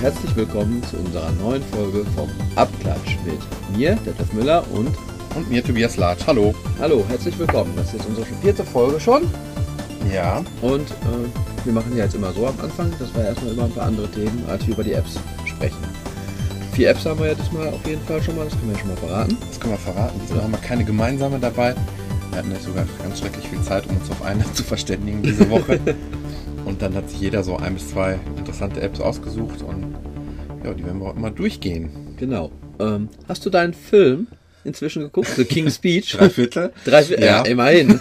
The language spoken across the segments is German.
Herzlich willkommen zu unserer neuen Folge vom Abklatsch mit mir, Detlef Müller und Und mir Tobias Latsch. Hallo. Hallo, herzlich willkommen. Das ist unsere vierte Folge schon Ja. und äh, wir machen ja jetzt immer so am Anfang, dass wir erstmal über ein paar andere Themen als wir über die Apps sprechen. Vier Apps haben wir ja diesmal auf jeden Fall schon mal, das können wir ja schon mal verraten. Das können wir verraten. Diesmal haben wir keine gemeinsame dabei. Wir hatten ja sogar ganz schrecklich viel Zeit, um uns auf eine zu verständigen diese Woche. und dann hat sich jeder so ein bis zwei interessante Apps ausgesucht und ja, die werden wir auch immer durchgehen. Genau. Ähm, hast du deinen Film inzwischen geguckt? The King's Speech? Drei Viertel? Drei, ja. Ja. immerhin.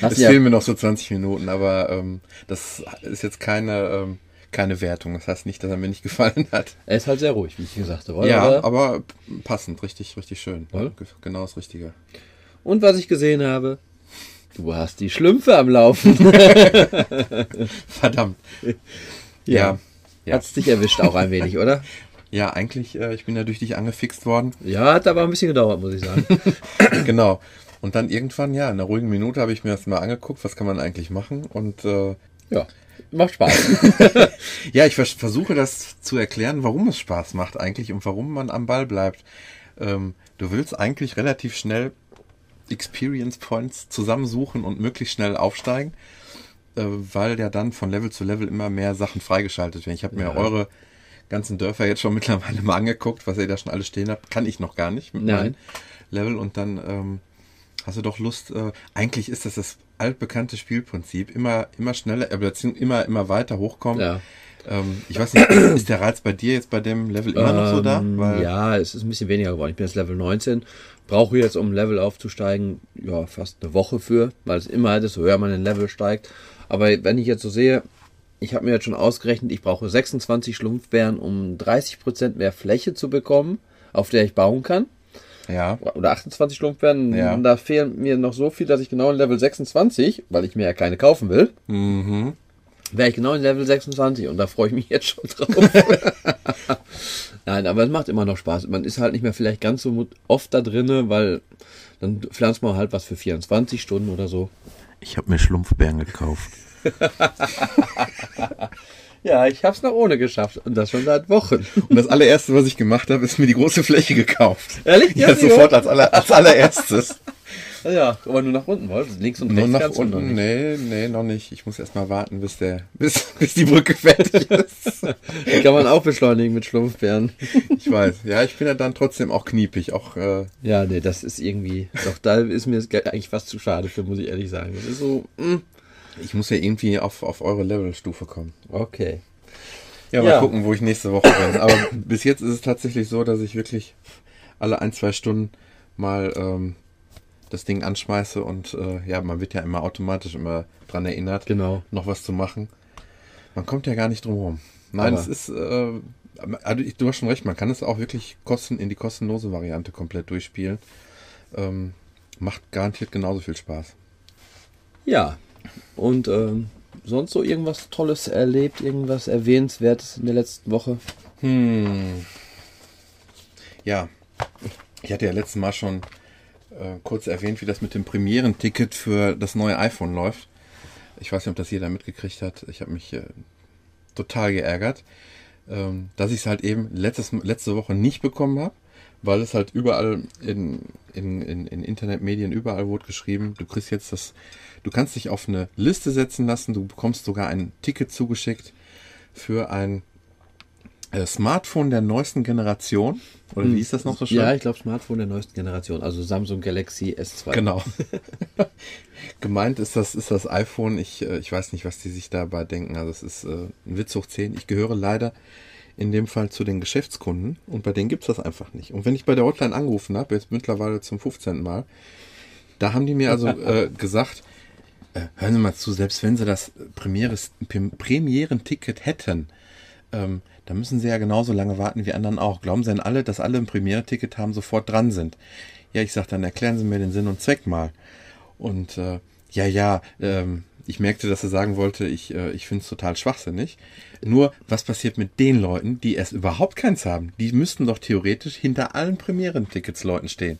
Hast Es ja, fehlen mir noch so 20 Minuten, aber ähm, das ist jetzt keine, ähm, keine Wertung. Das heißt nicht, dass er mir nicht gefallen hat. er ist halt sehr ruhig, wie ich gesagt habe. oder? ja, aber passend, richtig, richtig schön. Oder? Genau das Richtige. Und was ich gesehen habe, du hast die Schlümpfe am Laufen. Verdammt. Ja. Ja. Hat's dich erwischt auch ein wenig, oder? Ja, eigentlich, äh, ich bin ja durch dich angefixt worden. Ja, hat aber ein bisschen gedauert, muss ich sagen. genau. Und dann irgendwann, ja, in einer ruhigen Minute habe ich mir das mal angeguckt, was kann man eigentlich machen. Und äh, Ja, macht Spaß. ja, ich vers versuche das zu erklären, warum es Spaß macht eigentlich und warum man am Ball bleibt. Ähm, du willst eigentlich relativ schnell Experience Points zusammensuchen und möglichst schnell aufsteigen, äh, weil ja dann von Level zu Level immer mehr Sachen freigeschaltet werden. Ich habe mir Ja. eure ganzen Dörfer jetzt schon mittlerweile mal angeguckt, was ihr da schon alles stehen habt. Kann ich noch gar nicht mit Nein. meinem Level und dann ähm, hast du doch Lust. Äh, eigentlich ist das das altbekannte Spielprinzip. Immer, immer schneller, äh, beziehungsweise immer, immer weiter hochkommen. Ja. Ähm, ich weiß nicht, ist der Reiz bei dir jetzt bei dem Level immer noch so da? Ähm, Weil, ja, es ist ein bisschen weniger geworden. Ich bin jetzt Level 19. Brauche jetzt, um Level aufzusteigen, ja, fast eine Woche für, weil es immer desto höher man den Level steigt. Aber wenn ich jetzt so sehe, ich habe mir jetzt schon ausgerechnet, ich brauche 26 Schlumpfbären, um 30% mehr Fläche zu bekommen, auf der ich bauen kann. Ja. Oder 28 Schlumpfbären. Ja. Da fehlen mir noch so viel, dass ich genau in Level 26, weil ich mir ja keine kaufen will, Mhm. wäre ich genau in Level 26 und da freue ich mich jetzt schon drauf. Nein, aber es macht immer noch Spaß. Man ist halt nicht mehr vielleicht ganz so oft da drinne, weil dann pflanzt man halt was für 24 Stunden oder so. Ich habe mir Schlumpfbären gekauft. Ja, ich hab's noch ohne geschafft und das schon seit Wochen. Und das allererste, was ich gemacht habe, ist mir die große Fläche gekauft. Ehrlich? Ja, sofort als, aller, als allererstes. Ja, aber nur nach unten, wolltest links und Nur rechts nach du noch unten? nicht. Nee, nee, noch nicht. Ich muss erst mal warten, bis der, bis, bis die Brücke fertig ist. Die kann man auch beschleunigen mit Schlumpfbären. Ich weiß. Ja, ich bin ja dann trotzdem auch kniepig. Auch, äh, Ja, nee, das ist irgendwie, doch da ist mir das Geld eigentlich fast zu schade für, muss ich ehrlich sagen. Das ist so, mm, ich muss ja irgendwie auf, auf eure Levelstufe kommen. okay. Ja, mal Ja. gucken, wo ich nächste Woche bin. Aber bis jetzt ist es tatsächlich so, dass ich wirklich alle ein, zwei Stunden mal ähm, das Ding anschmeiße und äh, ja, man wird ja immer automatisch immer dran erinnert, Genau. noch was zu machen. Man kommt ja gar nicht drum herum. Nein, Aber- es ist, äh, also ich, du hast schon recht, man kann es auch wirklich kosten, in die kostenlose Variante komplett durchspielen. Ähm, macht garantiert genauso viel Spaß. Ja. Und ähm, sonst so irgendwas Tolles erlebt, irgendwas Erwähnenswertes in der letzten Woche? Hm. Ja, ich hatte ja letztes Mal schon äh, kurz erwähnt, wie das mit dem Premieren-Ticket für das neue iPhone läuft. Ich weiß nicht, ob das jeder mitgekriegt hat. Ich habe mich äh, total geärgert, ähm, dass ich es halt eben letztes, letzte Woche nicht bekommen habe, weil es halt überall in, in, in, in Internetmedien, überall wurde geschrieben, du kriegst jetzt das, du kannst dich auf eine Liste setzen lassen, du bekommst sogar ein Ticket zugeschickt für ein äh, Smartphone der neuesten Generation. Oder wie ist das noch so schön? Ja, ich glaube Smartphone der neuesten Generation, also Samsung Galaxy S2. Genau. Gemeint ist das, ist das iPhone. Ich, äh, ich weiß nicht, was die sich dabei denken. Also es ist äh, ein Witz hoch 10. Ich gehöre leider in dem Fall zu den Geschäftskunden und bei denen gibt's das einfach nicht. Und wenn ich bei der Hotline angerufen habe, jetzt mittlerweile zum 15. Mal, da haben die mir also äh, gesagt, äh, hören Sie mal zu, selbst wenn Sie das Premieres, Premieren-Ticket hätten, ähm, da müssen Sie ja genauso lange warten wie anderen auch. Glauben Sie denn alle, dass alle ein Premiere-Ticket haben, sofort dran sind? Ja, ich sag, dann erklären Sie mir den Sinn und Zweck mal. Und äh, ja, ja, ähm, ich merkte, dass er sagen wollte, ich, äh, ich finde es total schwachsinnig. Nur, was passiert mit den Leuten, die erst überhaupt keins haben? Die müssten doch theoretisch hinter allen Premieren-Tickets-Leuten stehen.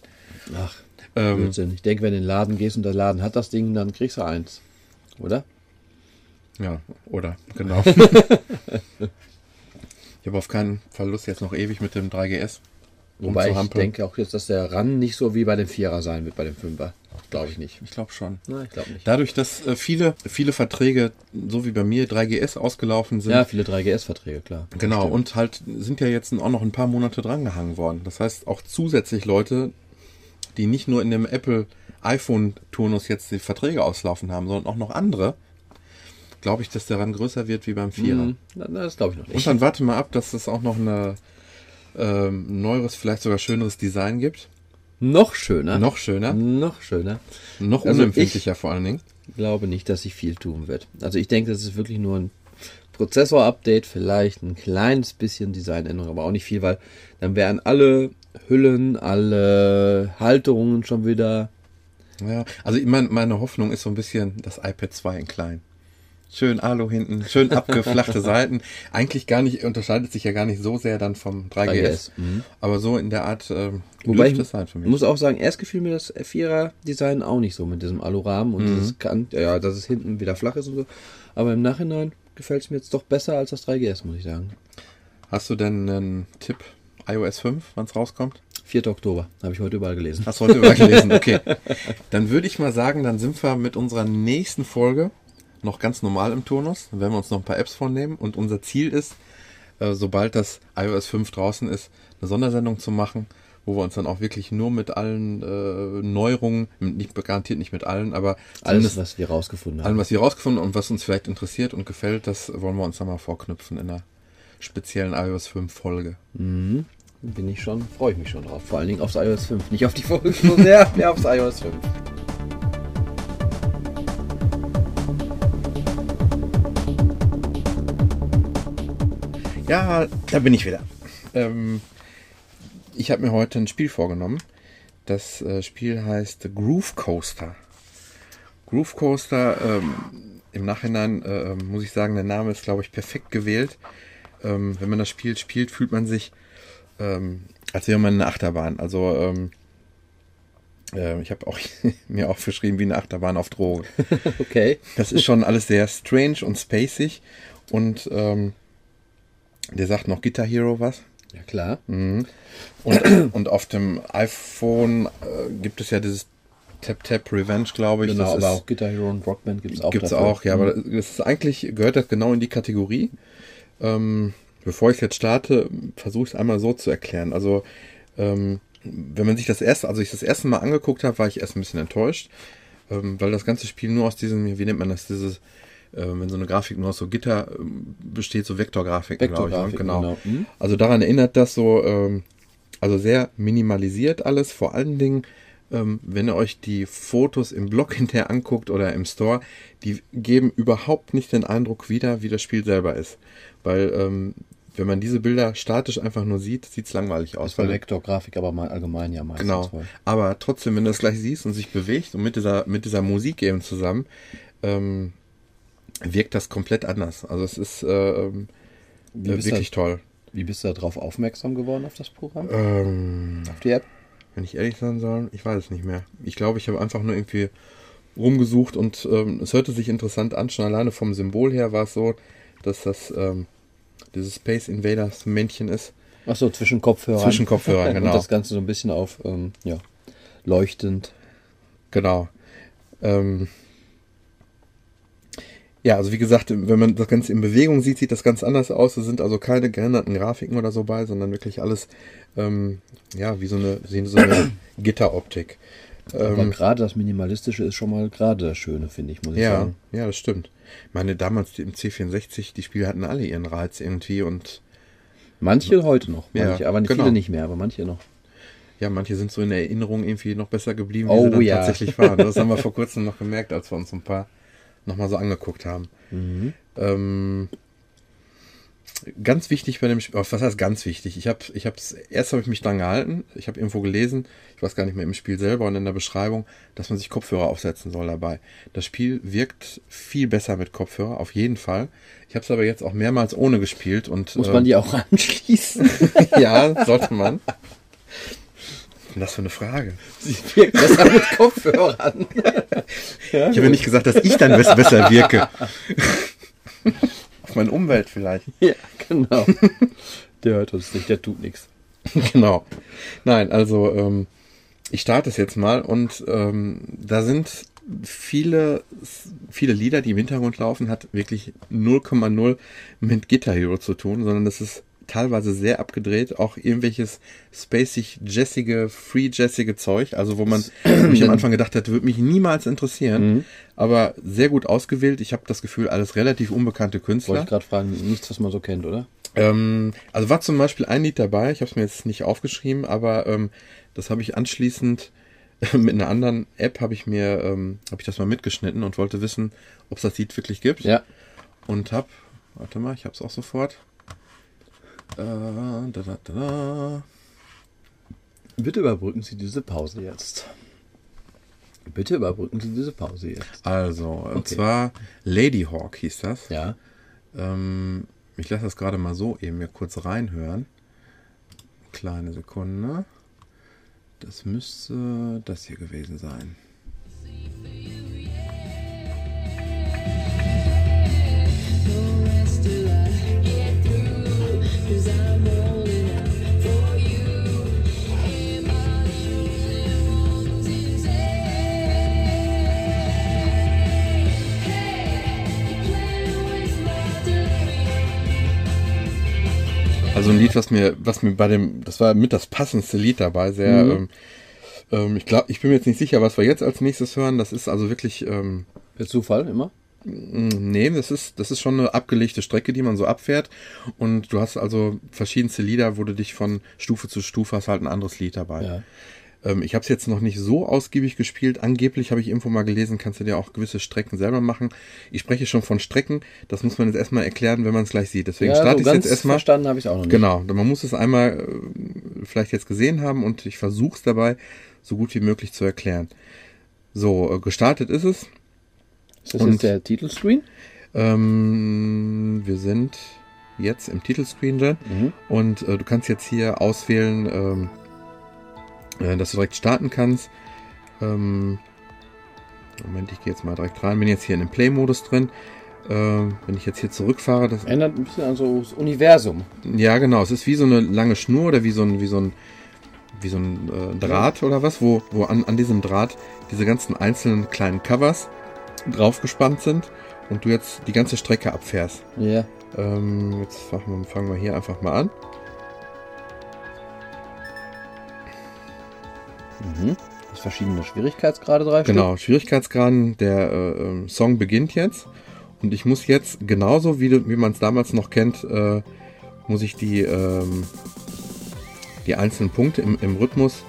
Ach, ähm, Blödsinn. Ich denke, wenn du in den Laden gehst und der Laden hat das Ding, dann kriegst du eins. Oder? Ja, oder, genau. ich habe auf keinen Fall Lust, jetzt noch ewig mit dem 3GS Wobei ich denke auch jetzt, dass der RAN nicht so wie bei dem Vierer sein wird, bei dem Fünfer. Glaube ich nicht. Ich glaube schon. Nein, ich glaube nicht. Dadurch, dass äh, viele, viele Verträge, so wie bei mir, 3GS ausgelaufen sind. Ja, viele 3GS-Verträge, klar. Genau, und halt sind ja jetzt auch noch ein paar Monate drangehangen worden. Das heißt, auch zusätzlich Leute, die nicht nur in dem Apple iPhone-Turnus jetzt die Verträge auslaufen haben, sondern auch noch andere, glaube ich, dass der RAN größer wird wie beim Vierer. Mm, das glaube ich noch nicht. Und dann warte mal ab, dass es auch noch eine ähm, neueres, vielleicht sogar schöneres Design gibt. Noch schöner. Noch schöner. Noch schöner. Noch also unempfindlicher vor allen Dingen. Ich glaube nicht, dass sich viel tun wird. Also ich denke, das ist wirklich nur ein Prozessor-Update, vielleicht ein kleines bisschen Designänderung, aber auch nicht viel, weil dann wären alle Hüllen, alle Halterungen schon wieder. Ja, also ich meine, meine Hoffnung ist so ein bisschen das iPad 2 in klein. Schön Alu hinten, schön abgeflachte Seiten. Eigentlich gar nicht, unterscheidet sich ja gar nicht so sehr dann vom 3GS. 3GS. Mhm. Aber so in der Art äh, Wobei ich sein für mich. muss auch sagen, erst gefiel mir das Vierer-Design auch nicht so mit diesem Alurahmen und mhm. dieses Kant, ja, dass es hinten wieder flach ist und so. Aber im Nachhinein gefällt es mir jetzt doch besser als das 3GS, muss ich sagen. Hast du denn einen Tipp, iOS 5, wann es rauskommt? 4. Oktober, habe ich heute überall gelesen. Hast du heute überall gelesen, okay. Dann würde ich mal sagen, dann sind wir mit unserer nächsten Folge noch ganz normal im Turnus. Dann werden wir uns noch ein paar Apps vornehmen. Und unser Ziel ist, äh, sobald das iOS 5 draußen ist, eine Sondersendung zu machen, wo wir uns dann auch wirklich nur mit allen äh, Neuerungen, nicht garantiert nicht mit allen, aber alles, was wir rausgefunden haben. Allem, was wir rausgefunden und was uns vielleicht interessiert und gefällt, das wollen wir uns dann mal vorknüpfen in einer speziellen iOS 5 Folge. Mhm. Bin ich schon, freue ich mich schon drauf. Vor allen Dingen aufs iOS 5. Nicht auf die Folge so sehr, mehr aufs iOS 5. Ja, da bin ich wieder. Ähm, ich habe mir heute ein Spiel vorgenommen. Das äh, Spiel heißt Groove Coaster. Groove Coaster, ähm, im Nachhinein äh, ähm, muss ich sagen, der Name ist, glaube ich, perfekt gewählt. Ähm, wenn man das Spiel spielt, fühlt man sich, ähm, als wäre man in einer Achterbahn. Also, äh, ich habe auch mir aufgeschrieben wie eine Achterbahn auf Droge. okay. Das ist schon alles sehr strange und spacig und der sagt noch Guitar Hero was. Ja, klar. Mhm. Und, und auf dem iPhone äh, gibt es ja dieses Tap Tap Revenge, glaube ich. Genau, das aber ist, auch Guitar Hero und Rockband gibt es auch. Gibt es auch, ja, aber mhm. das ist eigentlich, gehört das genau in die Kategorie. Ähm, bevor ich jetzt starte, versuche ich es einmal so zu erklären. Also, ähm, wenn man sich das erste, also ich das erste Mal angeguckt habe, war ich erst ein bisschen enttäuscht, ähm, weil das ganze Spiel nur aus diesem, wie nennt man das, dieses wenn so eine Grafik nur aus so Gitter äh, besteht, so Vektorgrafiken, Vektorgrafik, ich. Genau. genau. Mhm. Also daran erinnert das so, ähm, also sehr minimalisiert alles, vor allen Dingen, ähm, wenn ihr euch die Fotos im Blog hinterher anguckt oder im Store, die geben überhaupt nicht den Eindruck wieder, wie das Spiel selber ist. Weil ähm, wenn man diese Bilder statisch einfach nur sieht, sieht es langweilig aus. Das war Vektorgrafik, aber mal allgemein ja meistens. Genau. Voll. Aber trotzdem, wenn du das gleich siehst und sich bewegt und mit dieser, mit dieser Musik eben zusammen, ähm, wirkt das komplett anders. Also es ist äh, äh wirklich da, toll. Wie bist du darauf aufmerksam geworden auf das Programm? Ähm, auf die App? Wenn ich ehrlich sein soll, ich weiß es nicht mehr. Ich glaube, ich habe einfach nur irgendwie rumgesucht und ähm, es hörte sich interessant an. Schon alleine vom Symbol her war es so, dass das ähm, dieses Space Invaders Männchen ist. Ach so, zwischen Kopfhörern. Zwischen Kopfhörern, genau. und das Ganze so ein bisschen auf, ähm, ja, leuchtend. Genau. Ähm, ja, also wie gesagt, wenn man das Ganze in Bewegung sieht, sieht das ganz anders aus. Es sind also keine geänderten Grafiken oder so bei, sondern wirklich alles, ähm, ja, wie so eine, wie so eine Gitteroptik. Aber ähm, gerade das Minimalistische ist schon mal gerade das Schöne, finde ich, muss ich ja, sagen. Ja, das stimmt. Ich meine, damals im C64, die Spiele hatten alle ihren Reiz irgendwie und. Manche heute noch, manche, ja, aber nicht genau. viele nicht mehr, aber manche noch. Ja, manche sind so in Erinnerung irgendwie noch besser geblieben, wie oh, sie dann ja. tatsächlich waren. Das haben wir vor kurzem noch gemerkt, als wir uns ein paar nochmal so angeguckt haben. Mhm. Ähm, ganz wichtig bei dem Spiel, was heißt ganz wichtig? Ich habe, ich habe erst habe ich mich dran gehalten. Ich habe irgendwo gelesen, ich weiß gar nicht mehr im Spiel selber und in der Beschreibung, dass man sich Kopfhörer aufsetzen soll dabei. Das Spiel wirkt viel besser mit Kopfhörer, auf jeden Fall. Ich habe es aber jetzt auch mehrmals ohne gespielt und muss man äh, die auch anschließen? ja, sollte man. Denn das für eine Frage? Sie wirkt besser mit Kopfhörern. ja, Ich habe ja nicht gesagt, dass ich dann bess- besser wirke. Auf meine Umwelt vielleicht. ja, genau. Der hört uns nicht, der tut nichts. genau. Nein, also ähm, ich starte es jetzt mal und ähm, da sind viele, viele Lieder, die im Hintergrund laufen, hat wirklich 0,0 mit Guitar Hero zu tun, sondern das ist teilweise sehr abgedreht, auch irgendwelches spacig, jazzige, free jazzige Zeug, also wo man mich am Anfang gedacht hat, würde mich niemals interessieren, aber sehr gut ausgewählt. Ich habe das Gefühl, alles relativ unbekannte Wollte Künstler. ich gerade fragen, nichts, was man so kennt, oder? Ähm, also war zum Beispiel ein Lied dabei, ich habe es mir jetzt nicht aufgeschrieben, aber ähm, das habe ich anschließend mit einer anderen App habe ich mir ähm, habe ich das mal mitgeschnitten und wollte wissen, ob es das Lied wirklich gibt. Ja. Und hab, warte mal, ich habe es auch sofort. Da, da, da. Bitte überbrücken Sie diese Pause jetzt. Bitte überbrücken Sie diese Pause jetzt. Also, und Okay. zwar Lady Hawk hieß das. Ja. Ähm, ich lasse das gerade mal so eben mir kurz reinhören. Kleine Sekunde. Das müsste das hier gewesen sein. Was mir, was mir bei dem, das war mit das passendste Lied dabei, sehr, ähm, ähm, ich glaube, ich bin mir jetzt nicht sicher, was wir jetzt als nächstes hören. Das ist also wirklich, ähm, Per Zufall immer? Nee, das ist, das ist schon eine abgelegte Strecke, die man so abfährt. Und du hast also verschiedenste Lieder, wo du dich von Stufe zu Stufe hast halt ein anderes Lied dabei. Ja. Ähm, ich habe es jetzt noch nicht so ausgiebig gespielt. Angeblich habe ich irgendwo mal gelesen, kannst du dir auch gewisse Strecken selber machen. Ich spreche schon von Strecken. Das muss man jetzt erstmal erklären, wenn man es gleich sieht. Deswegen ja, starte so ich jetzt erstmal. verstanden habe ich es auch noch nicht. Genau, man muss es einmal äh, vielleicht jetzt gesehen haben und ich versuche es dabei so gut wie möglich zu erklären. So, äh, gestartet ist es. Ist das Und- jetzt der Titelscreen? Ähm, wir sind jetzt im Titelscreen drin Mhm. und äh, du kannst jetzt hier auswählen, ähm, äh, dass du direkt starten kannst. Ähm, Moment, ich gehe jetzt mal direkt rein. Bin jetzt hier in dem Play-Modus drin. Ähm, wenn ich jetzt hier zurückfahre, das, Ändert ein bisschen an so das Universum. ja genau, es ist wie so eine lange Schnur oder wie so ein, wie so ein, wie so ein äh, Draht oder was, wo, wo an, an diesem Draht diese ganzen einzelnen kleinen Covers draufgespannt sind und du jetzt die ganze Strecke abfährst. Ja. Ähm, jetzt fangen wir, fangen wir hier einfach mal an. Mhm. Das verschiedene Schwierigkeitsgrade drei Genau, Schwierigkeitsgraden, der äh, ähm, Song beginnt jetzt. Und ich muss jetzt, genauso wie, wie man es damals noch kennt, äh, muss ich die, ähm, die einzelnen Punkte im, im Rhythmus.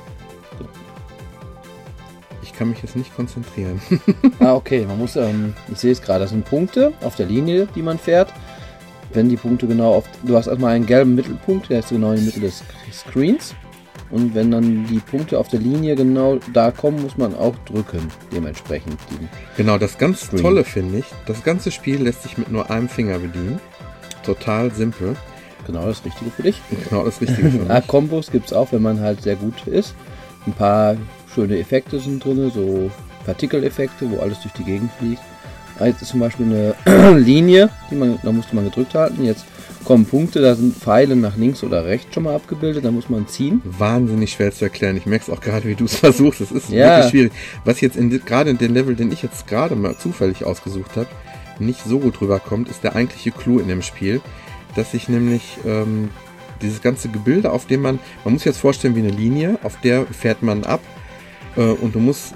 Ich kann mich jetzt nicht konzentrieren. Ah, okay. Man muss, ähm, ich sehe es gerade, das sind Punkte auf der Linie, die man fährt. Wenn die Punkte genau auf, du hast erstmal einen gelben Mittelpunkt, der ist genau in der Mitte des Screens. Und wenn dann die Punkte auf der Linie genau da kommen, muss man auch drücken, dementsprechend. Genau, das ganz Screen. Tolle finde ich, das ganze Spiel lässt sich mit nur einem Finger bedienen. Total simpel. genau das Richtige für dich. Genau das Richtige für Ah, mich. Kombos gibt es auch, wenn man halt sehr gut ist. Ein paar schöne Effekte sind drin, so Partikeleffekte, wo alles durch die Gegend fliegt. Ah, Jetzt ist zum Beispiel eine Linie, die man, da musste man gedrückt halten. Jetzt kommen Punkte, da sind Pfeile nach links oder rechts schon mal abgebildet, da muss man ziehen. wahnsinnig schwer zu erklären. Ich merke es auch gerade, wie du es versuchst. Es ist Ja. wirklich schwierig. Was jetzt in, gerade in den Level, den ich jetzt gerade mal zufällig ausgesucht habe, nicht so gut rüberkommt, ist der eigentliche Clou in dem Spiel, dass sich nämlich ähm, dieses ganze Gebilde, auf dem man, man muss sich jetzt vorstellen wie eine Linie, auf der fährt man ab äh, und du musst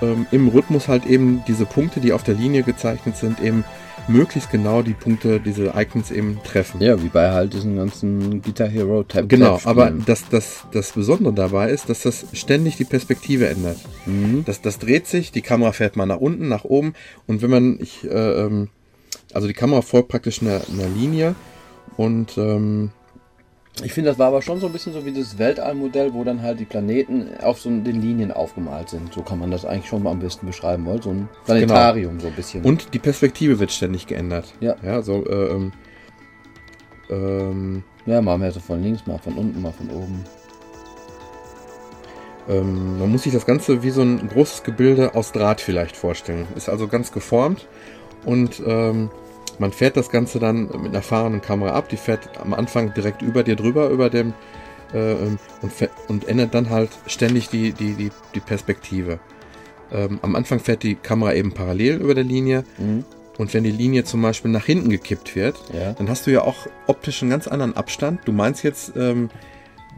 ähm, im Rhythmus halt eben diese Punkte, die auf der Linie gezeichnet sind, eben möglichst genau die Punkte, diese Icons eben treffen. Ja, wie bei halt diesen ganzen Guitar Hero Tab. Genau, aber das, das, das Besondere dabei ist, dass das ständig die Perspektive ändert. Mhm. Das, das dreht sich, die Kamera fährt mal nach unten, nach oben und wenn man, ich, äh, ähm, also die Kamera folgt praktisch einer, einer Linie Und ähm, Ich finde, das war aber schon so ein bisschen so wie das Weltallmodell, wo dann halt die Planeten auf so den Linien aufgemalt sind. So kann man das eigentlich schon mal am besten beschreiben wollen. So ein Planetarium so ein bisschen. Und die Perspektive wird ständig geändert. Ja. Ja, so, äh, ähm, ähm, ja, mal mehr so von links, mal von unten, mal von oben. ähm, man muss sich das Ganze wie so ein großes Gebilde aus Draht vielleicht vorstellen. Ist also ganz geformt und ähm, man fährt das Ganze dann mit einer fahrenden Kamera ab. Die fährt am Anfang direkt über dir drüber, über dem äh, ähm, und, und ändert dann halt ständig die, die, die, die Perspektive. Ähm, am Anfang fährt die Kamera eben parallel über der Linie Mhm. und wenn die Linie zum Beispiel nach hinten gekippt wird, Ja. dann hast du ja auch optisch einen ganz anderen Abstand. Du meinst jetzt, ähm,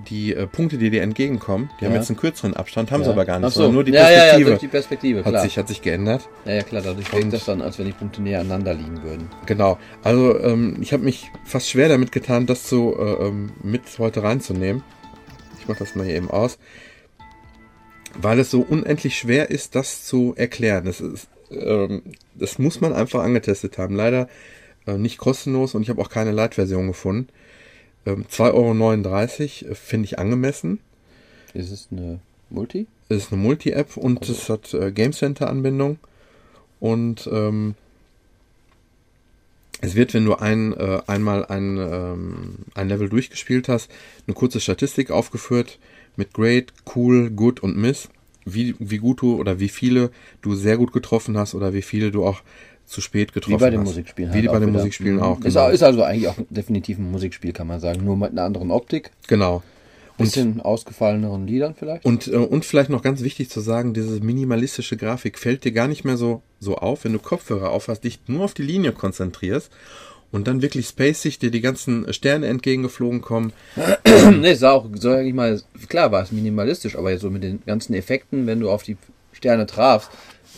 die äh, Punkte, die dir entgegenkommen, die haben Ja. jetzt einen kürzeren Abstand, haben ja. sie aber gar nicht, so. nur die Perspektive Ja, die Perspektive, hat, klar. sich, hat sich geändert. ja, klar, dadurch wirkt das dann, als wenn die Punkte näher aneinander liegen würden. Genau. Also ähm, ich habe mich fast schwer damit getan, das so äh, ähm, mit heute reinzunehmen. Ich mache das mal hier eben aus. Weil es so unendlich schwer ist, das zu erklären. Das, ist, ähm, das muss man einfach angetestet haben. Leider äh, nicht kostenlos und ich habe auch keine Light-Version gefunden. Ähm, 2,39 Euro finde ich angemessen. Ist es eine Multi? Es ist eine Multi-App und es hat äh, Game Center-Anbindung. Und ähm, es wird, wenn du ein, äh, einmal ein, ähm, ein Level durchgespielt hast, eine kurze Statistik aufgeführt mit Great, Cool, Good und Miss. Wie, wie gut du oder wie viele du sehr gut getroffen hast oder wie viele du auch zu spät getroffen Wie bei den hast. Musikspielen. Wie halt bei den wieder. Musikspielen Mhm. auch. Ist, Genau. ist also eigentlich auch definitiv ein Musikspiel, kann man sagen. Nur mit einer anderen Optik. genau. Und, Bisschen ausgefalleneren Liedern vielleicht. und, äh, und vielleicht noch ganz wichtig zu sagen, diese minimalistische Grafik fällt dir gar nicht mehr so, so auf, wenn du Kopfhörer aufhast, dich nur auf die Linie konzentrierst und dann wirklich spacig dir die ganzen Sterne entgegengeflogen kommen. ne, sah auch, sag ich mal, klar war es minimalistisch, aber jetzt so mit den ganzen Effekten, wenn du auf die Sterne trafst,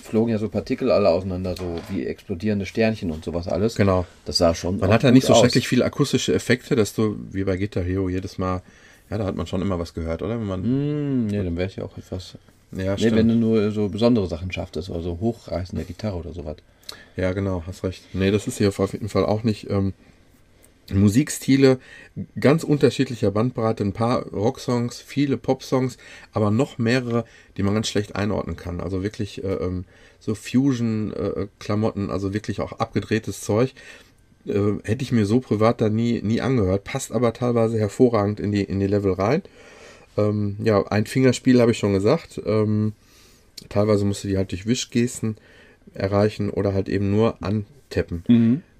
flogen ja so Partikel alle auseinander, so wie explodierende Sternchen und sowas alles. Genau. Das sah schon. Man hat ja nicht so aus. schrecklich viele akustische Effekte, dass du wie bei Guitar Hero jedes Mal, ja, da hat man schon immer was gehört, oder? Wenn man, Hm, nee, dann wäre ich ja auch etwas. ja, Nee, stimmt. wenn du nur so besondere Sachen schaffst, also hochreißende Gitarre oder sowas. Ja, genau, hast recht. Nee, das ist hier auf jeden Fall auch nicht. Ähm, Musikstile, ganz unterschiedlicher Bandbreite, ein paar Rocksongs, viele Popsongs, aber noch mehrere, die man ganz schlecht einordnen kann. Also wirklich äh, ähm, so Fusion-Klamotten, also wirklich auch abgedrehtes Zeug. Äh, hätte ich mir so privat da nie, nie angehört, passt aber teilweise hervorragend in die, in die Level rein. Ähm, ja, ein Fingerspiel habe ich schon gesagt. Ähm, teilweise musst du die halt durch Wischgesten erreichen oder halt eben nur antappen.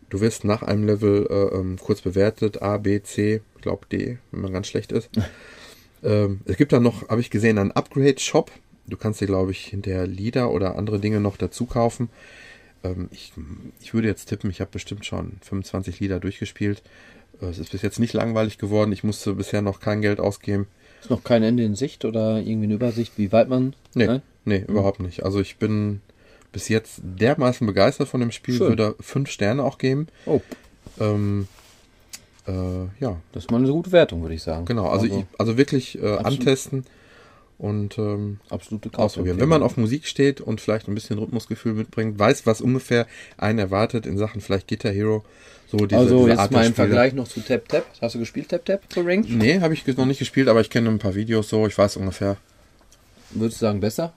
Du wirst nach einem Level äh, ähm, kurz bewertet, A, B, C, ich glaube D, wenn man ganz schlecht ist. ähm, es gibt dann noch, habe ich gesehen, einen Upgrade-Shop. Du kannst dir, glaube ich, hinterher Lieder oder andere Dinge noch dazu kaufen. Ähm, ich, ich würde jetzt tippen, ich habe bestimmt schon 25 Lieder durchgespielt. Äh, Es ist bis jetzt nicht langweilig geworden. Ich musste bisher noch kein Geld ausgeben. Ist noch kein Ende in Sicht oder irgendwie eine Übersicht, wie weit man. Nee, Nein? nee, überhaupt nicht. Also ich bin bis jetzt dermaßen begeistert von dem Spiel, Schön. würde fünf Sterne auch geben. Oh, Ähm, äh, ja, das ist mal eine gute Wertung, würde ich sagen. genau. Also, ich, also wirklich äh, antesten und ähm, absolute ausprobieren. Wenn man auf Musik steht und vielleicht ein bisschen Rhythmusgefühl mitbringt, weiß, was ungefähr einen erwartet in Sachen vielleicht Guitar Hero, so diese, Also diese jetzt Art mal im. Vergleich noch zu Tap Tap. Hast du gespielt Tap Tap zu Ring? Nee, habe ich noch nicht gespielt, aber ich kenne ein paar Videos so, ich weiß ungefähr. Würdest du sagen besser?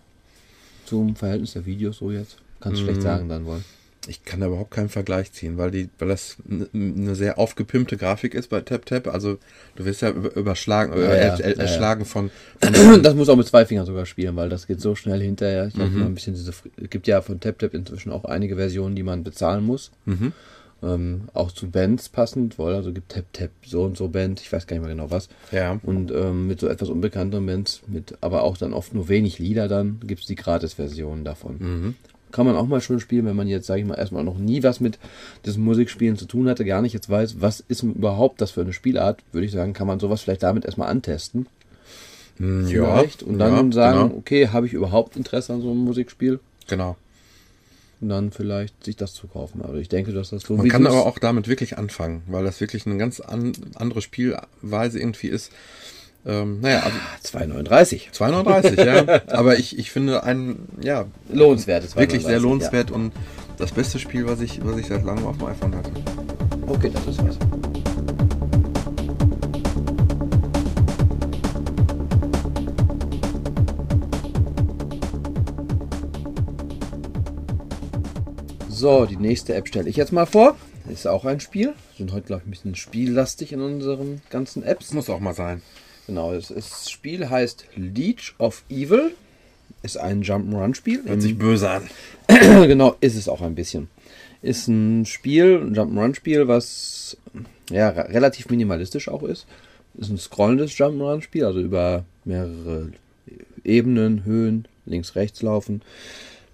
Zum Verhältnis der Videos so jetzt? Kannst du schlecht sagen dann wohl. Ich kann da überhaupt keinen Vergleich ziehen, weil die, weil das eine sehr aufgepimpte Grafik ist bei Tap Tap. Also du wirst ja über- überschlagen, Ja, äh, ja, er, er, ja. erschlagen von, von Das muss auch mit zwei Fingern sogar spielen, weil das geht so schnell hinterher. Ich Mhm. habe mal ein bisschen diese. Es gibt ja von Tap Tap inzwischen auch einige Versionen, die man bezahlen muss. Mhm. Ähm, auch zu Bands passend, weil also gibt Tap Tap so und so Band, ich weiß gar nicht mehr genau was. ja. Und ähm, mit so etwas unbekannteren Bands, mit aber auch dann oft nur wenig Lieder, dann gibt es die Gratis-Version davon. Mhm. Kann man auch mal schön spielen, wenn man jetzt, sage ich mal, erstmal noch nie was mit diesem Musikspielen zu tun hatte, gar nicht jetzt weiß, was ist überhaupt das für eine Spielart, würde ich sagen, kann man sowas vielleicht damit erstmal antesten. Hm, Vielleicht. Und dann ja, sagen, Genau. okay, habe ich überhaupt Interesse an so einem Musikspiel? genau. Und dann vielleicht sich das zu kaufen. Aber ich denke, dass das so Man kann aber auch damit wirklich anfangen, weil das wirklich eine ganz an, andere Spielweise irgendwie ist. Ähm, naja, also 2,39. 239, ja. Aber ich, ich finde einen, ja, Lohnenswert. ist wirklich sehr 2,39, lohnenswert und das beste Spiel, was ich, was ich seit langem auf dem iPhone hatte. Ja. Okay, das ist was. So, die nächste App stelle ich jetzt mal vor. Ist auch ein Spiel. Wir sind heute, glaube ich, ein bisschen spiellastig in unseren ganzen Apps. Muss auch mal sein. Genau, das, ist, das Spiel heißt Leech of Evil. Ist ein Jump'n'Run-Spiel. Hört sich böse an. genau, ist es auch ein bisschen. Ist ein Spiel, ein Jump'n'Run-Spiel, was ja re- relativ minimalistisch auch ist. Ist ein scrollendes Jump'n'Run-Spiel, also über mehrere Ebenen, Höhen, links, rechts laufen.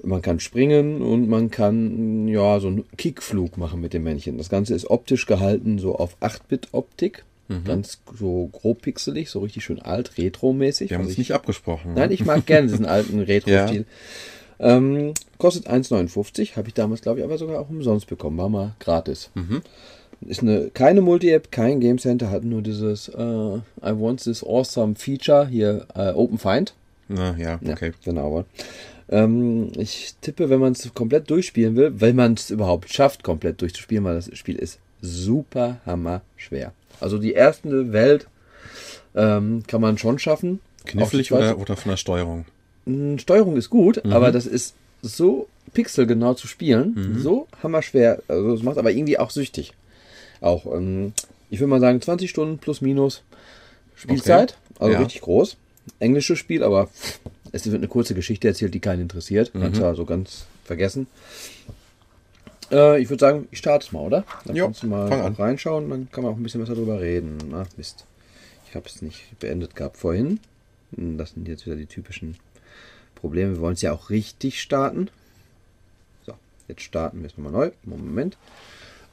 Man kann springen und man kann ja so einen Kickflug machen mit dem Männchen. Das Ganze ist optisch gehalten, so auf 8-Bit-Optik. Ganz so grob pixelig, so richtig schön alt, retro-mäßig. Wir haben uns ich- nicht abgesprochen. ne? Nein, ich mag gerne diesen alten Retro-Stil. Ähm, kostet 1,59. Habe ich damals, glaube ich, aber sogar auch umsonst bekommen. War mal gratis. Ist eine, keine Multi-App, kein Game Center, hat nur dieses äh, I want this awesome Feature hier, äh, Open Find. Na, ja, Ja, okay. genau. Ähm, ich tippe, wenn man es komplett durchspielen will, wenn man es überhaupt schafft, komplett durchzuspielen, weil das Spiel ist super hammer schwer. Also die erste Welt ähm, kann man schon schaffen. Knifflig oder, oder von der Steuerung? Mm, Steuerung ist gut, aber das ist so pixelgenau zu spielen, so hammerschwer. Also es macht aber irgendwie auch süchtig. Auch, ähm, ich würde mal sagen, 20 Stunden plus minus Spielzeit. Also Ja. richtig groß. Englisches Spiel, aber es wird eine kurze Geschichte erzählt, die keinen interessiert. Kannst du also ganz vergessen. Äh, ich würde sagen, ich starte es mal, oder? Dann Jo, kannst du mal reinschauen, dann kann man auch ein bisschen besser darüber reden. Ach, Mist. Ich habe es nicht beendet gehabt vorhin. Hm, Das sind jetzt wieder die typischen Probleme. Wir wollen es ja auch richtig starten. So, jetzt starten wir es nochmal neu. Moment.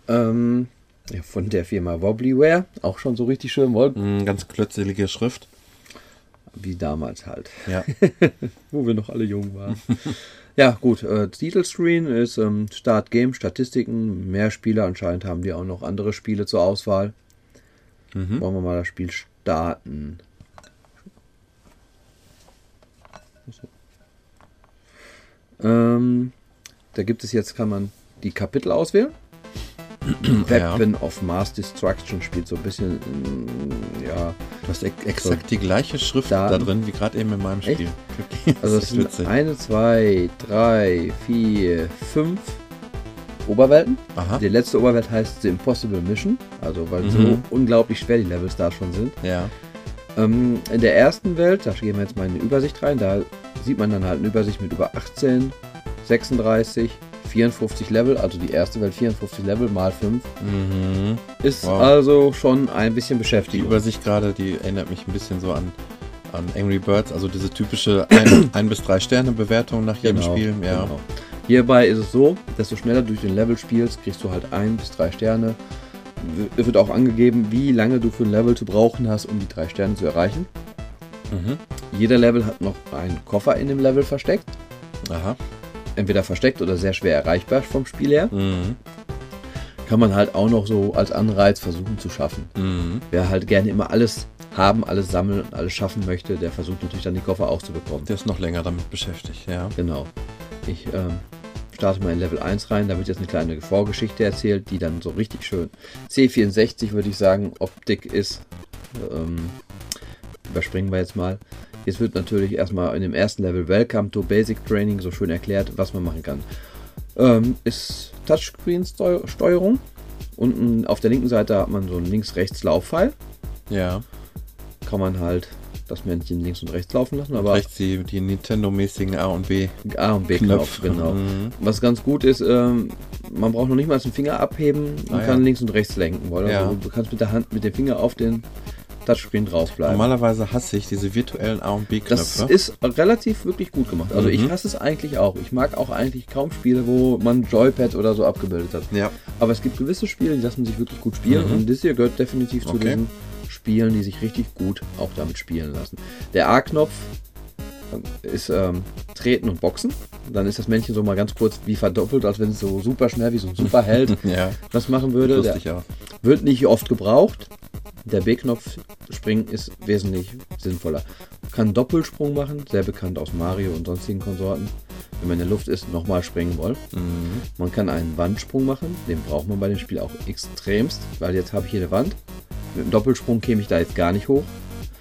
Ähm, ja, von der Firma Wobblyware. Auch schon so richtig schön, wohl, Mm, ganz klötzelige Schrift. Wie damals halt. Ja. Wo wir noch alle jung waren. ja, gut. Äh, Titelscreen ist ähm, Start Game, Statistiken, mehr Spiele. Anscheinend haben die auch noch andere Spiele zur Auswahl. Wollen wir mal das Spiel starten? Ähm, da gibt es jetzt, kann man die Kapitel auswählen. Weapon of Mass Destruction spielt so ein bisschen, mm, ja, Du hast ex exakt die gleiche Schrift Daten. da drin wie gerade eben in meinem? Spiel. Also es sind witzig. eine, zwei, drei, vier, fünf Oberwelten. Aha. Die letzte Oberwelt heißt The Impossible Mission, also weil so Mhm. unglaublich schwer die Levels da schon sind. Ja. Ähm, in der ersten Welt, da gehen wir jetzt mal in eine Übersicht rein, da sieht man dann halt eine Übersicht mit über 18, 36, 54 Level, also die erste Welt 54 Level mal 5. Mhm. Ist Wow. also schon ein bisschen Die Beschäftigung. Übersicht gerade, die erinnert mich ein bisschen so an, an Angry Birds, also diese typische 1 bis 3 Sterne Bewertung nach jedem Spiel. Ja. genau. Hierbei ist es so, desto schneller du durch den Level spielst, kriegst du halt ein bis drei Sterne. Es wird auch angegeben, wie lange du für ein Level zu brauchen hast, um die drei Sterne zu erreichen. Mhm. Jeder Level hat noch einen Koffer in dem Level versteckt. Aha. Entweder versteckt oder sehr schwer erreichbar vom Spiel her. Mhm. Kann man halt auch noch so als Anreiz versuchen zu schaffen. Mhm. Wer halt gerne immer alles haben, alles sammeln und alles schaffen möchte, der versucht natürlich dann die Koffer auch zu bekommen. Der ist noch länger damit beschäftigt, ja. Genau. Ich ähm, starte mal in Level 1 rein. Da wird jetzt eine kleine Vorgeschichte erzählt, die dann so richtig schön C64, würde ich sagen, Optik ist. Ähm, überspringen wir jetzt mal. Jetzt wird natürlich erstmal in dem ersten Level Welcome to Basic Training so schön erklärt, was man machen kann. Ähm, ist Touchscreen-Steuerung. Unten auf der linken Seite hat man so einen Links-Rechts-Laufpfeil. Ja. Kann man halt das Männchen links und rechts laufen lassen. Aber Rechts die, die Nintendo-mäßigen A und B. A und B-Knopf, Knopf. genau. Mhm. Was ganz gut ist, ähm, man braucht noch nicht mal den Finger abheben und Ah, ja. kann links und rechts lenken. Weil Ja. also, du kannst mit der Hand, mit dem Finger auf den Touchscreen draufbleiben. Normalerweise hasse ich diese virtuellen A und Das B-Knöpfe. ist relativ wirklich gut gemacht. Also ich Mhm. hasse es eigentlich auch. Ich mag auch eigentlich kaum Spiele, wo man Joypad oder so abgebildet hat. Ja. Aber es gibt gewisse Spiele, die lassen sich wirklich gut spielen. Mhm. Und das hier gehört definitiv zu Okay. diesen Spielen, die sich richtig gut auch damit spielen lassen. Der A-Knopf ist ähm, Treten und Boxen. Dann ist das Männchen so mal ganz kurz wie verdoppelt, als wenn es so super schnell wie so ein Superheld Ja. das machen würde. Der auch. wird nicht oft gebraucht. Der B-Knopf springen ist wesentlich sinnvoller. Kann Doppelsprung machen, sehr bekannt aus Mario und sonstigen Konsorten. Wenn man in der Luft ist, nochmal springen wollen. Mhm. Man kann einen Wandsprung machen, den braucht man bei dem Spiel auch extremst, weil jetzt habe ich hier eine Wand. Mit dem Doppelsprung käme ich da jetzt gar nicht hoch.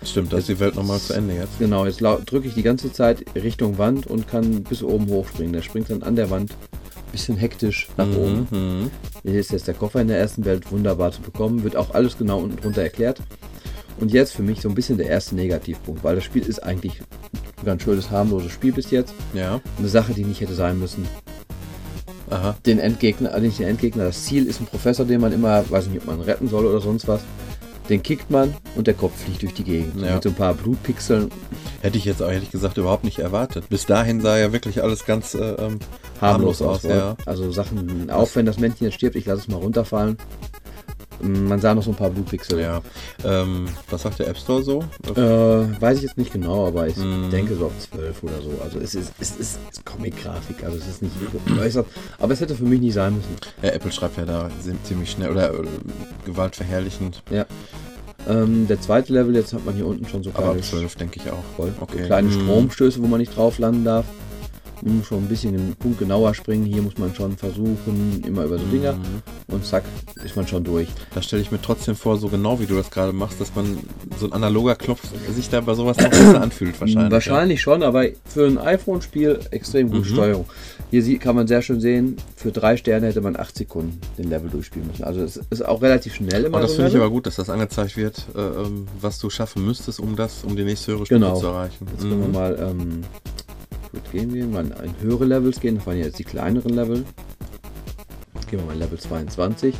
Stimmt, da ist die Welt nochmal zu Ende jetzt. Genau, jetzt drücke ich die ganze Zeit Richtung Wand und kann bis oben hochspringen. Der springt dann an der Wand bisschen hektisch nach oben. Mhm. Hier ist jetzt der Koffer in der ersten Welt wunderbar zu bekommen, wird auch alles genau unten drunter erklärt. Und jetzt für mich so ein bisschen der erste Negativpunkt, weil das Spiel ist eigentlich ein ganz schönes, harmloses Spiel bis jetzt. Ja. Eine Sache, die nicht hätte sein müssen. Aha. Den Endgegner, also nicht den Endgegner, das Ziel ist ein Professor, den man immer, weiß nicht, ob man retten soll oder sonst was. Den kickt man und der Kopf fliegt durch die Gegend. Ja. Mit so ein paar Blutpixeln. Hätte ich jetzt auch ehrlich gesagt überhaupt nicht erwartet. Bis dahin sah ja wirklich alles ganz äh, ähm, harmlos harmlos aus. aus. Ja. Also Sachen, auch wenn das Männchen jetzt stirbt, ich lasse es mal runterfallen. Mm, Man sah noch so ein paar Blutpixel. ja. Ähm, was sagt der App Store so? Äh, weiß ich jetzt nicht genau, aber ich Mhm. denke so auf 12 oder so. Also es ist, es ist, Comic-Grafik, also es ist nicht äußerst. Aber es hätte für mich nicht sein müssen. Ja, Apple schreibt ja da ziemlich schnell oder äh, gewaltverherrlichend. Ja. Ähm, der zweite Level, jetzt hat man hier unten schon so Aber kleine, ab 12 denke ich auch. voll, Okay. so kleine Mhm. Stromstöße, wo man nicht drauf landen darf. Man muss schon ein bisschen den Punkt genauer springen. Hier muss man schon versuchen, immer über so Dinger. Mhm. Und zack, ist man schon durch. Da stelle ich mir trotzdem vor, so genau wie du das gerade machst, dass man so ein analoger Knopf sich da bei sowas noch besser anfühlt wahrscheinlich. Wahrscheinlich schon, aber für ein iPhone-Spiel extrem gute Mhm. Steuerung. Hier sieht, kann man sehr schön sehen, für drei Sterne hätte man acht Sekunden den Level durchspielen müssen. Also es ist auch relativ schnell Ja. immer. Aber das so finde ich aber gut, dass das angezeigt wird, äh, ähm, was du schaffen müsstest, um das, um die nächste höhere Stufe Genau. zu erreichen. Jetzt können wir Mhm. mal, ähm, gut, gehen wir mal in höhere Levels gehen. Das waren jetzt die kleineren Level. Jetzt gehen wir mal in Level 22.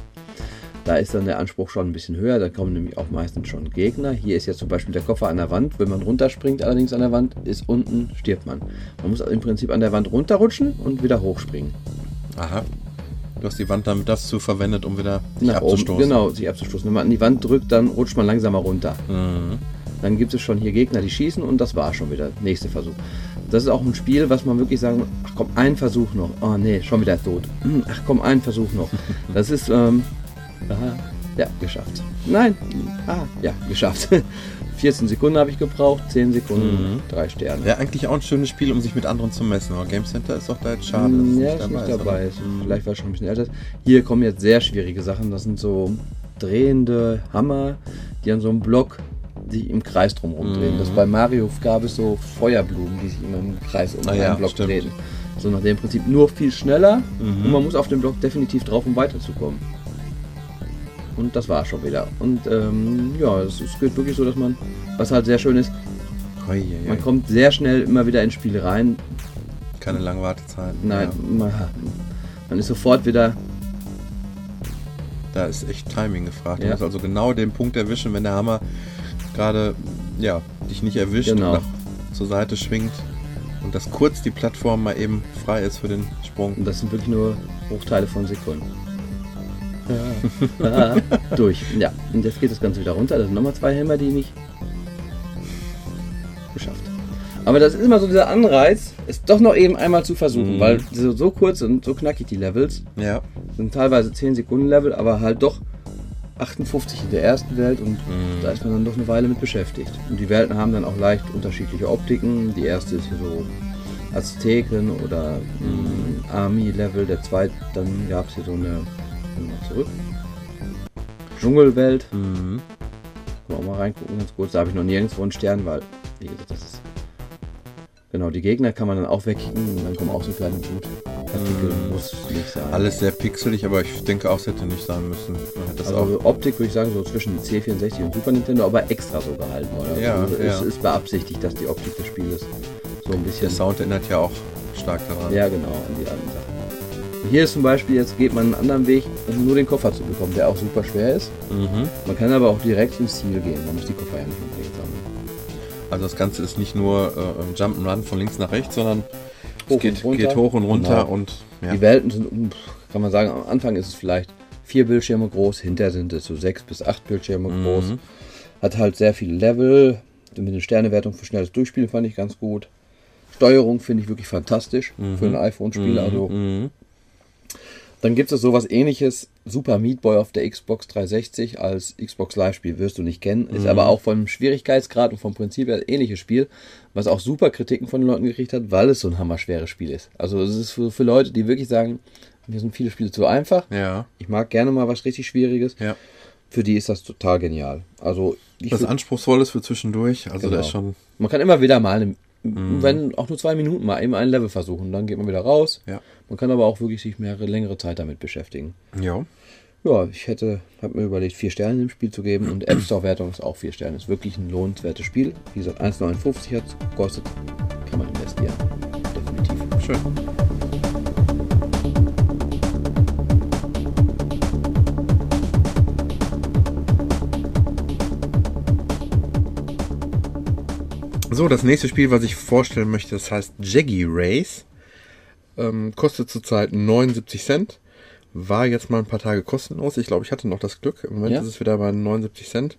Da ist dann der Anspruch schon ein bisschen höher. Da kommen nämlich auch meistens schon Gegner. Hier ist jetzt zum Beispiel der Koffer an der Wand. Wenn man runterspringt, allerdings an der Wand, ist unten, stirbt man. Man muss im Prinzip an der Wand runterrutschen und wieder hochspringen. Aha. Du hast die Wand damit dazu verwendet, um wieder dich Nach oben, abzustoßen. genau, sich abzustoßen. Wenn man an die Wand drückt, dann rutscht man langsamer runter. Mhm. Dann gibt es schon hier Gegner, die schießen und das war schon wieder. Nächster Versuch. Das ist auch ein Spiel, was man wirklich sagen, ach komm, ein Versuch noch. Oh nee, schon wieder tot. Hm, Ach komm, ein Versuch noch. Das ist, ähm, aha, ja, geschafft. Nein, ah, ja, geschafft. 14 Sekunden habe ich gebraucht, 10 Sekunden, Mhm. drei Sterne. Ja, eigentlich auch ein schönes Spiel, um sich mit anderen zu messen. Aber Game Center ist doch da jetzt schade. dass Hm, es ja, ist nicht dabei. Ist Vielleicht war es schon ein bisschen älter. Hier kommen jetzt sehr schwierige Sachen. Das sind so drehende Hammer, die an so einem Block sich im Kreis drumherum drehen. Mhm. Das bei Mario gab es so Feuerblumen, die sich immer im Kreis um Ah einen ja, Block stimmt. drehen. So nach dem Prinzip nur viel schneller Mhm. und man muss auf den Block definitiv drauf, um weiterzukommen. Und das war schon wieder. Und ähm, ja, es, es geht wirklich so, dass man, was halt sehr schön ist, ui. man kommt sehr schnell immer wieder ins Spiel rein. Keine lange Wartezeit. Nein, Ja. man, man ist sofort wieder Da ist echt Timing gefragt. Du Ja. musst also genau den Punkt erwischen, wenn der Hammer gerade ja, dich nicht erwischt Genau. und nach, zur Seite schwingt und dass kurz die Plattform mal eben frei ist für den Sprung. Und das sind wirklich nur Bruchteile von Sekunden. Ja. Durch. Ja, und jetzt geht das Ganze wieder runter. Das sind nochmal zwei Hämmer, die mich geschafft. Aber das ist immer so dieser Anreiz, es doch noch eben einmal zu versuchen, Mhm. weil so, so kurz und so knackig die Levels Ja. sind teilweise 10 Sekunden Level, aber halt doch 58 in der ersten Welt und Mhm. da ist man dann doch eine Weile mit beschäftigt. Und die Welten haben dann auch leicht unterschiedliche Optiken. Die erste ist hier so Azteken oder mm, Army-Level. Der zweite, dann gab es hier so eine, mal zurück, Dschungelwelt. Mhm. Können wir auch mal reingucken, ganz kurz. Da habe ich noch nirgendwo einen Stern, weil, wie gesagt, das ist... Genau, die Gegner kann man dann auch wegkicken und dann kommen auch so kleine Blutartikel. Mhm. Muss nicht sein. Alles sehr pixelig, aber ich denke auch, es hätte nicht sein müssen. Man hätte das Also auch. Optik würde ich sagen so zwischen C64 und Super Nintendo, aber extra so gehalten, oder? Ja, also es ja. ist beabsichtigt, dass die Optik des Spieles so ein bisschen. Der Sound erinnert ja auch stark daran. Ja, genau, an die anderen Sachen. Hier ist zum Beispiel, jetzt geht man einen anderen Weg, um nur den Koffer zu bekommen, der auch super schwer ist. Mhm. Man kann aber auch direkt ins Ziel gehen. Man muss die Koffer ja nicht sammeln. Also das Ganze ist nicht nur äh, Jump'n'Run von links nach rechts, sondern Hoch es geht, geht hoch und runter Genau. und ja. Die Welten sind, um, kann man sagen, am Anfang ist es vielleicht vier Bildschirme groß, hinterher sind es so sechs bis acht Bildschirme groß. Mhm. Hat halt sehr viele Level. Mit einer Sternewertung für schnelles Durchspielen fand ich ganz gut. Steuerung finde ich wirklich fantastisch für ein iPhone-Spiel. Also Mhm. dann gibt es sowas ähnliches. Super Meat Boy auf der Xbox 360 als Xbox Live-Spiel wirst du nicht kennen. Ist aber auch vom Schwierigkeitsgrad und vom Prinzip her ein ähnliches Spiel, was auch super Kritiken von den Leuten gekriegt hat, weil es so ein hammerschweres Spiel ist. Also es ist für, für Leute, die wirklich sagen, mir sind viele Spiele zu einfach. Ja, Ich mag gerne mal was richtig Schwieriges. ja. Für die ist das total genial. Also ich Was würd- anspruchsvoll ist für zwischendurch. Also da Genau. ist schon. man kann immer wieder mal eine wenn auch nur zwei Minuten mal eben ein Level versuchen, dann geht man wieder raus. Ja. Man kann aber auch wirklich sich mehrere längere Zeit damit beschäftigen. Ja. Ja, ich hätte, habe mir überlegt, vier Sterne dem Spiel zu geben und App Store Wertung ist auch vier Sterne. Ist wirklich ein lohnenswertes Spiel. Wie gesagt, 1,59 hat es gekostet. Kann man investieren. Definitiv. Schön. So, das nächste Spiel, was ich vorstellen möchte, das heißt Jaggy Race. Ähm, kostet zurzeit 79 Cent. War jetzt mal ein paar Tage kostenlos. Ich glaube, ich hatte noch das Glück. Im Moment Ja. ist es wieder bei 79 Cent.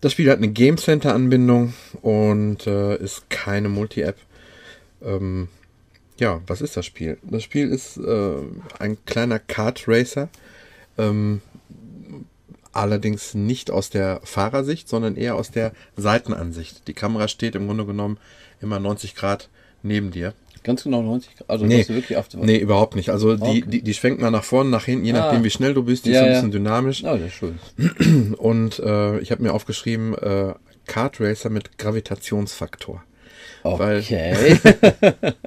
Das Spiel hat eine Game Center Anbindung und äh, ist keine Multi-App. Ähm, ja, was ist das Spiel? Das Spiel ist äh, ein kleiner Kart Racer. Ähm, allerdings nicht aus der Fahrersicht, sondern eher aus der Seitenansicht. Die Kamera steht im Grunde genommen immer 90 Grad neben dir. Ganz genau 90 Grad. Also Nee. wirklich auf Nee, überhaupt nicht. Also die, Okay. die, die schwenkt mal nach vorne, nach hinten, je Ah. nachdem wie schnell du bist. Die Ja, ist ein ja. bisschen dynamisch. Oh, das ist schön. Und äh, ich habe mir aufgeschrieben, äh, Kart Racer mit Gravitationsfaktor. Weil- Okay.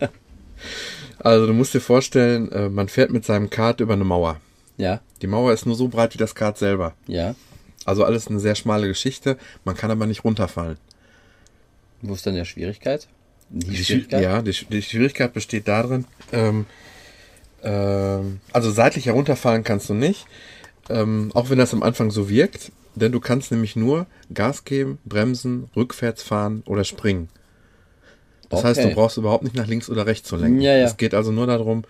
Also du musst dir vorstellen, äh, man fährt mit seinem Kart über eine Mauer. Ja, Die Mauer ist nur so breit wie das Kart selber. ja. Also alles eine sehr schmale Geschichte. Man kann aber nicht runterfallen. Wo ist dann der Schwierigkeit? Die, Die, Schwi- Schwierigkeit? ja, die, die Schwierigkeit besteht darin, ähm, ähm, also seitlich herunterfallen kannst du nicht, ähm, auch wenn das am Anfang so wirkt, denn du kannst nämlich nur Gas geben, bremsen, rückwärts fahren oder springen. Das heißt, du Okay. brauchst überhaupt nicht nach links oder rechts zu lenken. Ja, ja. Es geht also nur darum,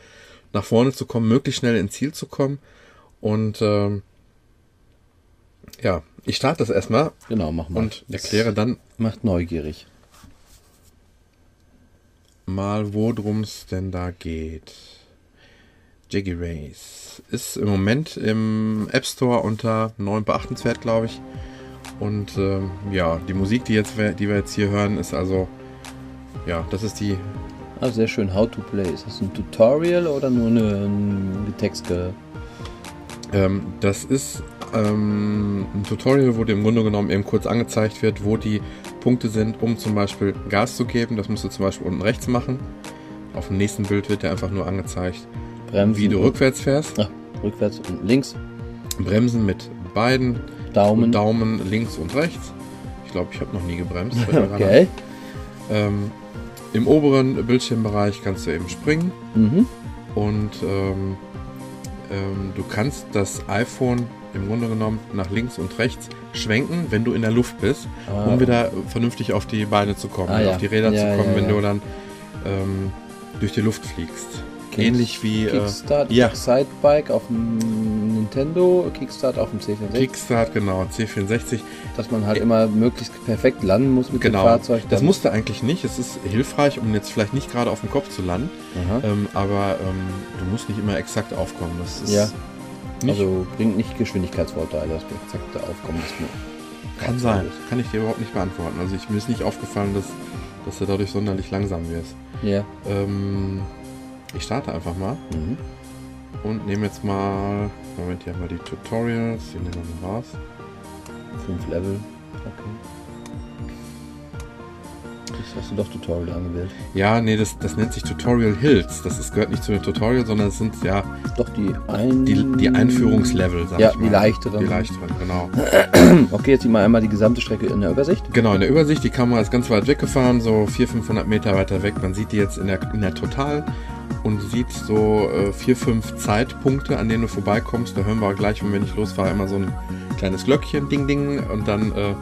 nach vorne zu kommen, möglichst schnell ins Ziel zu kommen. Und ähm, ja, ich starte das erstmal Genau, mach mal. und erkläre dann Macht neugierig. mal, worum es denn da geht. Jiggy Race ist im Moment im App Store unter 9 beachtenswert, glaube ich. Und ähm, ja, die Musik, die, jetzt, wir- die wir jetzt hier hören, ist also, ja, das ist die, Ah, sehr schön. How to play. Ist das ein Tutorial oder nur eine, ein Texte? Ähm, das ist ähm, ein Tutorial, wo dir im Grunde genommen eben kurz angezeigt wird, wo die Punkte sind, um zum Beispiel Gas zu geben. Das musst du zum Beispiel unten rechts machen. Auf dem nächsten Bild wird dir einfach nur angezeigt, Bremsen. wie du rückwärts fährst. Ah, rückwärts und links. Bremsen mit beiden Daumen. Daumen links und rechts. Ich glaube, ich habe noch nie gebremst. Okay. Ähm, Im oberen Bildschirmbereich kannst du eben springen Mhm. und ähm, ähm, du kannst das iPhone im Grunde genommen nach links und rechts schwenken, wenn du in der Luft bist, Ah, um wieder vernünftig auf die Beine zu kommen, Ah, ja. auf die Räder Ja, zu kommen, ja, wenn du dann ähm, durch die Luft fliegst. Kicks- Ähnlich wie äh, Kickstart, ja. Excitebike auf dem Nintendo, Kickstart auf dem C64, Kickstart, genau, C64. dass man halt immer möglichst perfekt landen muss mit Genau. dem Fahrzeug. Das musste eigentlich nicht. Es ist hilfreich, um jetzt vielleicht nicht gerade auf dem Kopf zu landen, ähm, aber ähm, du musst nicht immer exakt aufkommen. Das ist Ja. nicht, Also bringt nicht Geschwindigkeitsvorteile, das exakte Aufkommen des kann sein. Kann ich dir überhaupt nicht beantworten. Also ich, mir ist nicht aufgefallen, dass, dass du dadurch sonderlich langsam wirst. Ja. Ähm, ich starte einfach mal Mhm. und nehme jetzt mal. Moment, hier haben wir die Tutorials. Die nehmen wir mal raus. Fünf Level. Okay. Jetzt hast du doch Tutorial angewählt. Ja, nee, das, das nennt sich Tutorial Hills. Das ist, gehört nicht zu den Tutorials, sondern es sind ja Doch die ein... die, die Einführungslevel, sag Ja, ich mal. die leichteren. Die leichteren, genau. Okay, jetzt sieht man einmal die gesamte Strecke in der Übersicht. Genau, in der Übersicht, die Kamera ist ganz weit weggefahren, so 400, 500 Meter weiter weg. Man sieht die jetzt in der, in der Total und sieht so äh, vier, fünf Zeitpunkte, an denen du vorbeikommst. Da hören wir gleich, wenn wir nicht losfahren, immer so ein kleines Glöckchen, Ding, Ding. Und dann äh,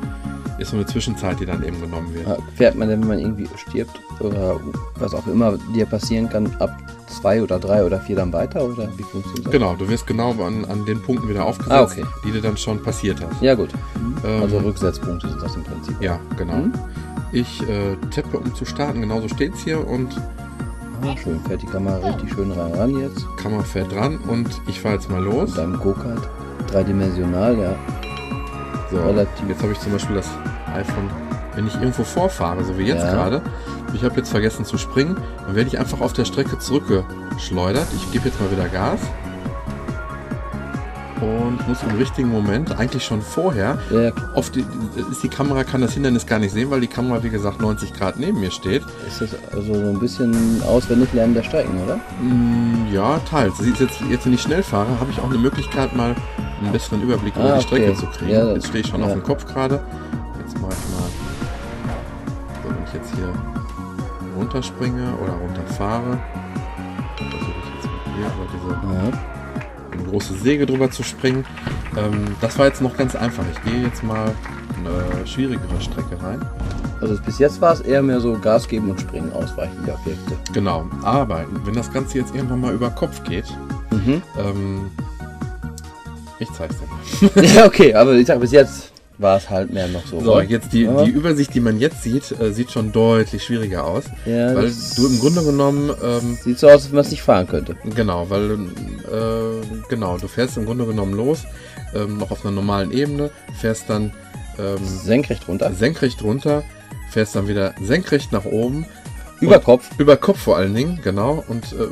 ist so eine Zwischenzeit, die dann eben genommen wird. Ja, Fährt man denn, wenn man irgendwie stirbt oder was auch immer dir passieren kann, ab zwei oder drei oder vier dann weiter oder wie funktioniert das? Genau, du wirst genau an, an den Punkten wieder aufgesetzt, Ah, okay. die dir dann schon passiert hast. Ja gut. Ähm, Also Rücksetzpunkte sind das im Prinzip. Ja, genau. Mhm. Ich äh, tippe, um zu starten, genauso steht es hier und Ah, schön, fährt die Kamera richtig schön ran, ran jetzt. Kamera fährt dran und ich fahre jetzt mal los. Deinem Go-Kart. Dreidimensional, ja. So, relativ- Jetzt habe ich zum Beispiel das iPhone, wenn ich irgendwo vorfahre, so wie jetzt Ja. gerade, ich habe jetzt vergessen zu springen, dann werde ich einfach auf der Strecke zurückgeschleudert. Ich gebe jetzt mal wieder Gas. Und muss im richtigen Moment, eigentlich schon vorher, Ja, die, ist die Kamera kann das Hindernis gar nicht sehen, weil die Kamera, wie gesagt, 90 Grad neben mir steht. ist das also so ein bisschen auswendig lernen der Steigen, oder? Mm, Ja, teils. Sie ist jetzt, jetzt wenn ich schnell fahre, habe ich auch eine Möglichkeit, mal einen besseren Überblick über Ah, die Strecke okay. zu kriegen. Ja, jetzt stehe ich schon ja. auf dem Kopf gerade. Jetzt mache ich mal, so, wenn ich jetzt hier runterspringe oder runterfahre, versuche ich jetzt mal hier über diese große Säge drüber zu springen. Ähm, das war jetzt noch ganz einfach. Ich gehe jetzt mal eine schwierigere Strecke rein. Also bis jetzt war es eher mehr so Gas geben und springen, ausweichen die Objekte. Genau. Aber wenn das Ganze jetzt irgendwann mal über Kopf geht, Mhm. ähm, ich zeig's dir ja, okay, aber ich sag bis jetzt war es halt mehr noch so. So, oder? jetzt die, Ja. die Übersicht, die man jetzt sieht, äh, sieht schon deutlich schwieriger aus. Ja, weil du im Grunde genommen, ähm, Sieht so aus, als wenn man es nicht fahren könnte. genau, weil, äh, genau, du fährst im Grunde genommen los, ähm, noch auf einer normalen Ebene, fährst dann ähm, Senkrecht runter. senkrecht runter, fährst dann wieder senkrecht nach oben. Über Kopf. Über Kopf vor allen Dingen, genau. Und äh,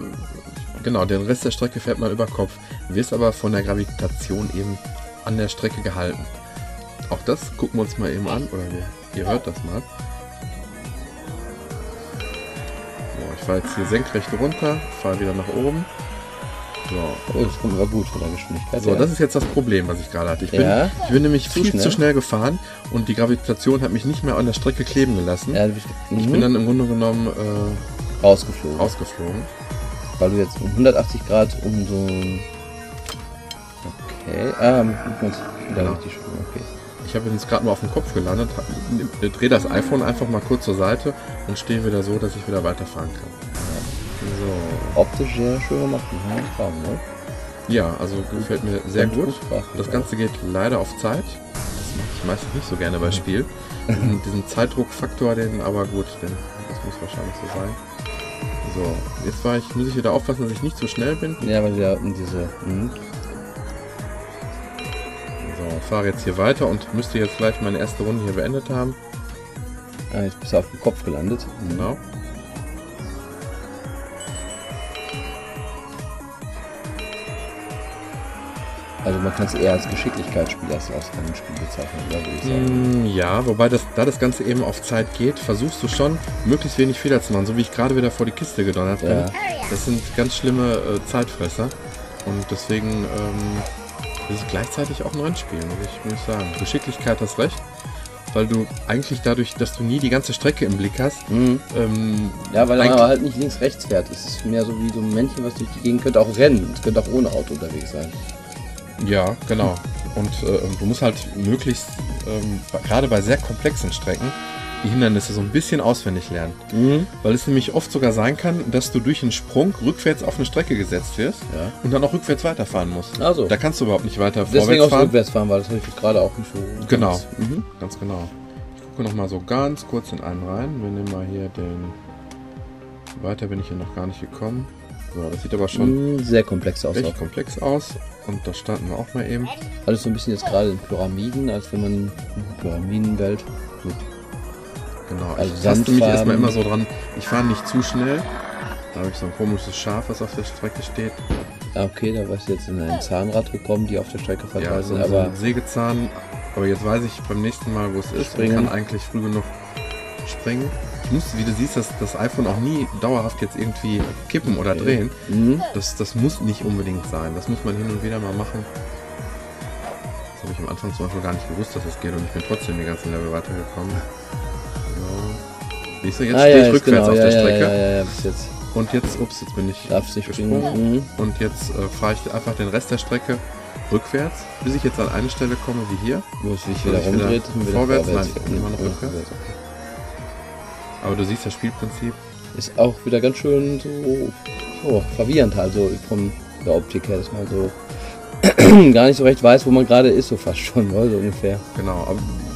genau, den Rest der Strecke fährt man über Kopf. Wirst aber von der Gravitation eben an der Strecke gehalten. Auch das gucken wir uns mal eben an, oder wir, ihr hört das mal. So, ich fahre jetzt hier senkrecht runter, fahre wieder nach oben. So, Oh, das kommt aber gut von der Geschwindigkeit. so ja. das ist jetzt das Problem, was ich gerade hatte. Ich bin, Ja. ich bin nämlich Zu viel schnell. zu schnell gefahren und die Gravitation hat mich nicht mehr an der Strecke kleben gelassen. ja, Ich mhm. bin dann im Grunde genommen äh, rausgeflogen. rausgeflogen. Weil du jetzt um 180 Grad um so. Okay, ah, muss man wieder Genau. richtig springen, okay. Ich habe jetzt gerade mal auf dem Kopf gelandet, hab- drehe das iPhone einfach mal kurz zur Seite und stehe wieder so, dass ich wieder weiterfahren kann. So. Optisch sehr schön gemacht, ne? Ja, also gefällt mir sehr Und gut. Das. Ganze geht leider auf Zeit. Das mache ich meistens nicht so gerne bei Spiel. Diesen, diesen Zeitdruckfaktor, den, aber gut, den, das muss wahrscheinlich so sein. So, jetzt war ich, muss ich wieder aufpassen, dass ich nicht zu schnell bin. Ja, weil wir in diese... Mhm. Fahre jetzt hier weiter und müsste jetzt gleich meine erste Runde hier beendet haben. Ah, jetzt bist du auf dem Kopf gelandet. Mhm. Genau. Also man kann es eher als Geschicklichkeitsspiel als als Rennspiel bezeichnen, oder würde ich sagen. Mm, Ja, wobei das, da das Ganze eben auf Zeit geht, versuchst du schon, möglichst wenig Fehler zu machen, so wie ich gerade wieder vor die Kiste gedonnert bin. Ja. Das sind ganz schlimme äh, Zeitfresser und deswegen ähm, ist es gleichzeitig auch ein Rennspiel, muss ich, muss sagen. Geschicklichkeit hast recht, weil du eigentlich dadurch, dass du nie die ganze Strecke im Blick hast, Mhm. ähm, Ja, weil aber halt nicht links-rechts fährt. Es ist mehr so wie so ein Männchen, was durch die Gegend könnte auch rennen. Es könnte auch ohne Auto unterwegs sein. ja, genau. Und äh, du musst halt möglichst, ähm, gerade bei sehr komplexen Strecken, die Hindernisse so ein bisschen auswendig lernen. Mhm. Weil es nämlich oft sogar sein kann, dass du durch einen Sprung rückwärts auf eine Strecke gesetzt wirst Ja. und dann auch rückwärts weiterfahren musst. Also. Da kannst du überhaupt nicht weiter Deswegen vorwärts auch fahren. rückwärts fahren, weil das habe ich gerade auch nicht so. Genau. ganz- Mhm. Ganz genau. Ich gucke noch mal so ganz kurz in einen rein. Wir nehmen mal hier den. Weiter bin ich hier noch gar nicht gekommen. So, das sieht aber schon Mhm, Sehr komplex aus. recht auch. komplex aus. Und da starten wir auch mal eben. Alles so ein bisschen jetzt gerade in Pyramiden, als wenn man eine Pyramidenwelt mit. Genau. Also ich taste mich erstmal immer so dran. Ich fahre nicht zu schnell. Da habe ich so ein komisches Schaf, was auf der Strecke steht. Ah, okay, da warst du jetzt in ein Zahnrad gekommen, die auf der Strecke Ja, verteilt so, sind, so aber ein Sägezahn. Aber jetzt weiß ich beim nächsten Mal, wo es ist. Springen. Und kann eigentlich früh genug springen. Ich muss, wie du siehst, das, das iPhone auch nie dauerhaft jetzt irgendwie kippen oder Okay. drehen. Mhm. Das, das muss nicht unbedingt sein. Das muss man hin und wieder mal machen. Das habe ich am Anfang zum Beispiel gar nicht gewusst, dass das geht und ich bin trotzdem die ganzen Level weitergekommen. Siehst du, jetzt ah, stehe ja, ich rückwärts genau, auf ja, der ja, Strecke. Ja, ja, ja, bis jetzt Und jetzt, ups, jetzt bin ich darfst du nicht gesprungen. Mhm. Und jetzt äh, fahre ich einfach den Rest der Strecke rückwärts, bis ich jetzt an eine Stelle komme wie hier. Wo es sich wieder ich wieder rumdreht, vorwärts? vorwärts. Nein, immer noch Ja, rückwärts. Aber du siehst das Spielprinzip. Ist auch wieder ganz schön so oh, verwirrend halt, so von der Optik her, dass man so gar nicht so recht weiß, wo man gerade ist, so fast schon, oder? so ungefähr. Genau, aber ich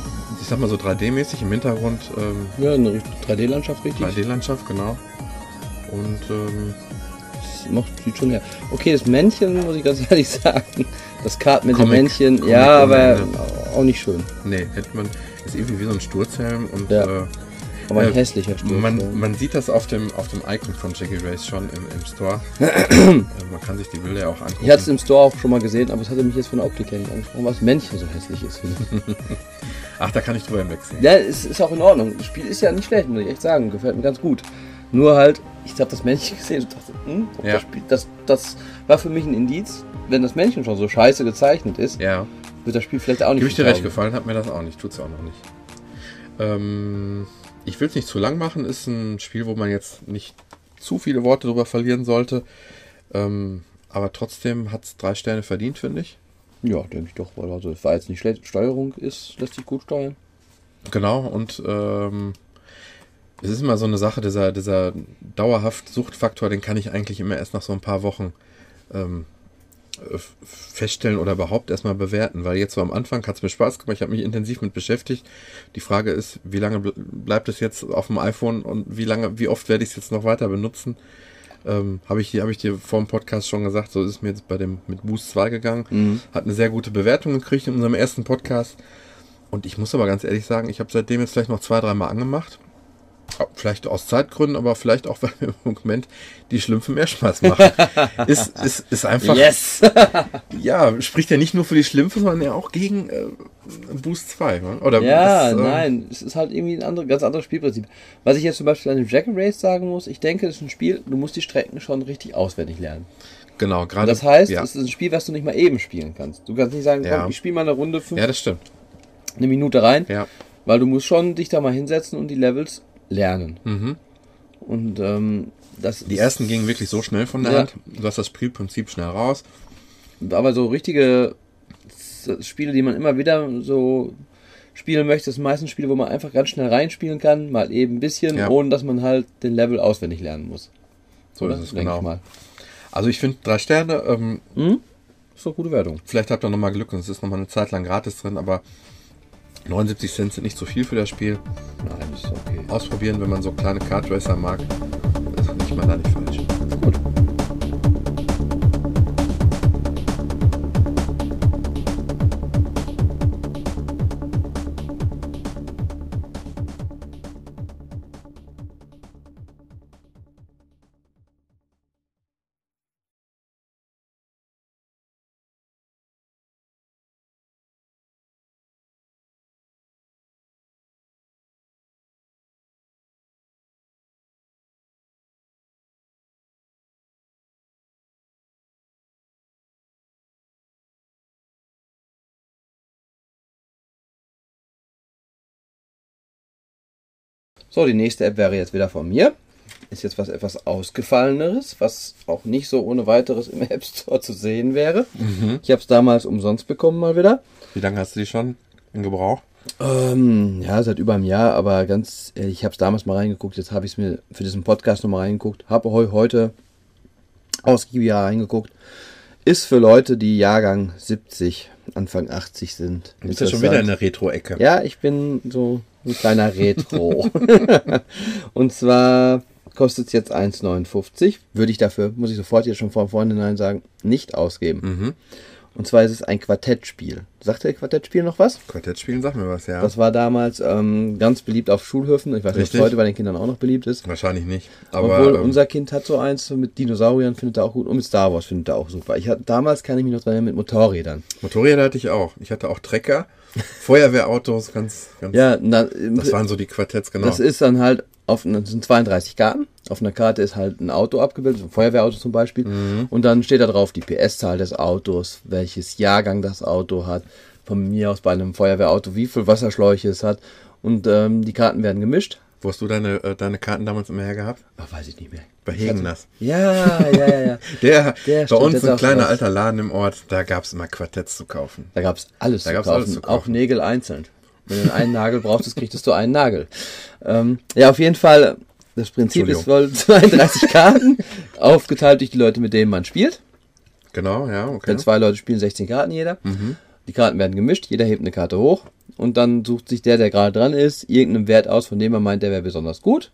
sag mal so 3D-mäßig im Hintergrund ähm, Ja, eine 3D-Landschaft richtig. 3D-Landschaft, genau. Und ähm, Das macht, sieht schon her. Okay, das Männchen, muss ich ganz ehrlich sagen. Das Kart mit Comic- dem Männchen, Comic ja, aber auch nicht schön. nee, hätte man, ist irgendwie wie so ein Sturzhelm und Ja. äh, Aber ein Äh, hässlicher ja. Man, man sieht das auf dem, auf dem Icon von Jackie Race schon im, im Store. äh, man kann sich die Bilder ja auch angucken. Ich hatte es im Store auch schon mal gesehen, aber es hatte mich jetzt von der Optik her nicht angesprochen, was Männchen so hässlich ist. Ach, da kann ich drüber hinwegsehen. ja, es ist auch in Ordnung. Das Spiel ist ja nicht schlecht, muss ich echt sagen. Gefällt mir ganz gut. Nur halt, ich habe das Männchen gesehen und dachte, hm, Ja. das, Spiel, das, das war für mich ein Indiz. Wenn das Männchen schon so scheiße gezeichnet ist, Ja, wird das Spiel vielleicht auch nicht gebe ich dir recht, gefallen hat mir das auch nicht. Tut's auch noch nicht. Ähm, ich will es nicht zu lang machen. Ist ein Spiel, wo man jetzt nicht zu viele Worte drüber verlieren sollte. Ähm, aber trotzdem hat es drei Sterne verdient, finde ich. Ja, denke ich doch, weil also es war jetzt nicht schlecht. Steuerung ist, lässt sich gut steuern. Genau, und ähm, es ist immer so eine Sache, dieser, dieser dauerhaft Suchtfaktor, den kann ich eigentlich immer erst nach so ein paar Wochen ähm, äh, feststellen oder überhaupt erstmal bewerten, weil jetzt so am Anfang hat es mir Spaß gemacht, ich habe mich intensiv mit beschäftigt. Die Frage ist, wie lange ble- bleibt es jetzt auf dem iPhone und wie lange, wie oft werde ich es jetzt noch weiter benutzen? Ähm, habe ich, dir- hab ich dir vor dem Podcast schon gesagt, so ist es mir jetzt bei dem mit Boost 2 gegangen. Hat eine sehr gute Bewertung gekriegt in unserem ersten Podcast. Und ich muss aber ganz ehrlich sagen, ich habe seitdem jetzt vielleicht noch zwei, dreimal angemacht. Vielleicht aus Zeitgründen, aber vielleicht auch, weil mir im Moment die Schlümpfe mehr Spaß machen. ist, ist, ist einfach, Yes! ja, spricht ja nicht nur für die Schlümpfe, sondern ja auch gegen äh, Boost 2. Ne? Oder Ja, das, äh, nein, es ist halt irgendwie ein andere, ganz anderes Spielprinzip. Was ich jetzt zum Beispiel an dem Jack and Race sagen muss, ich denke, es ist ein Spiel, du musst die Strecken schon richtig auswendig lernen. Genau, gerade. Das heißt, ja, es ist ein Spiel, was du nicht mal eben spielen kannst. Du kannst nicht sagen, Ja. komm, ich spiele mal eine Runde, fünf, ja, das stimmt. eine Minute rein, Ja. weil du musst schon dich da mal hinsetzen und die Levels lernen. Mhm. Und ähm, das Die ersten gingen wirklich so schnell von der Ja. Hand. Du hast das Spielprinzip schnell raus. Aber so richtige Spiele, die man immer wieder so spielen möchte, sind meistens Spiele, wo man einfach ganz schnell reinspielen kann, mal eben ein bisschen, Ja. ohne dass man halt den Level auswendig lernen muss. So Oder? ist es, Denke genau. Ich mal. Also ich finde drei Sterne, ähm, Ist doch gute Wertung. Vielleicht habt ihr nochmal Glück und es ist nochmal eine Zeit lang gratis drin, aber 79 Cent sind nicht so viel für das Spiel. Nein, ist okay. Ausprobieren, wenn man so kleine Kart Racer mag, ist nicht mal da nicht falsch. Gut. So, die nächste App wäre jetzt wieder von mir. Ist jetzt was etwas ausgefalleneres, was auch nicht so ohne weiteres im App Store zu sehen wäre. Ich habe es damals umsonst bekommen mal wieder. Wie lange hast du die schon in Gebrauch? Ähm, ja, seit über einem Jahr, aber ganz ehrlich, ich habe es damals mal reingeguckt, jetzt habe ich es mir für diesen Podcast nochmal reingeguckt, habe heu heute ausgiebig reingegucht. Ist für Leute, die Jahrgang 70, Anfang 80 sind. Du bist ja schon wieder in der Retro-Ecke. Ja, ich bin so ein kleiner Retro. Und zwar kostet es jetzt 1,59. Würde ich dafür, muss ich sofort jetzt schon von vornherein sagen, nicht ausgeben. Mhm. Und zwar ist es ein Quartettspiel. Sagt der Quartettspiel noch was? Quartett spielen, sag mir was, ja. Das war damals ähm, ganz beliebt auf Schulhöfen. Ich weiß nicht, ob es heute bei den Kindern auch noch beliebt ist. Wahrscheinlich nicht. Aber Obwohl ähm, unser Kind hat so eins mit Dinosauriern, findet er auch gut. Und mit Star Wars findet er auch super. Ich hatte, damals kann ich mich noch dran erinnern mit Motorrädern. Motorräder hatte ich auch. Ich hatte auch Trecker, Feuerwehrautos, ganz, ganz. Ja, na, Das waren so die Quartetts, genau. Das ist dann halt auf das sind 32 Karten. Auf einer Karte ist halt ein Auto abgebildet, ein Feuerwehrauto zum Beispiel. Mhm. Und dann steht da drauf die PS-Zahl des Autos, welches Jahrgang das Auto hat. Von mir aus bei einem Feuerwehrauto, wie viel Wasserschläuche es hat. Und ähm, die Karten werden gemischt. Wo hast du deine, äh, deine Karten damals immer her gehabt? Ach, weiß ich nicht mehr. Bei Hegeners. Ja, ja, ja, ja. Der, Der bei uns ein kleiner alter Laden im Ort, da gab es immer Quartetts zu kaufen. Da gab's alles, Da zu gab's kaufen, alles zu auch. Nägel einzeln. Wenn du einen Nagel brauchst, kriegst du einen Nagel. Ähm, ja, auf jeden Fall, das Prinzip ist wohl 32 Karten, aufgeteilt durch die Leute, mit denen man spielt. Genau, ja, okay. Wenn zwei Leute spielen, 16 Karten jeder. Die Karten werden gemischt, jeder hebt eine Karte hoch und dann sucht sich der, der gerade dran ist, irgendeinen Wert aus, von dem er meint, der wäre besonders gut.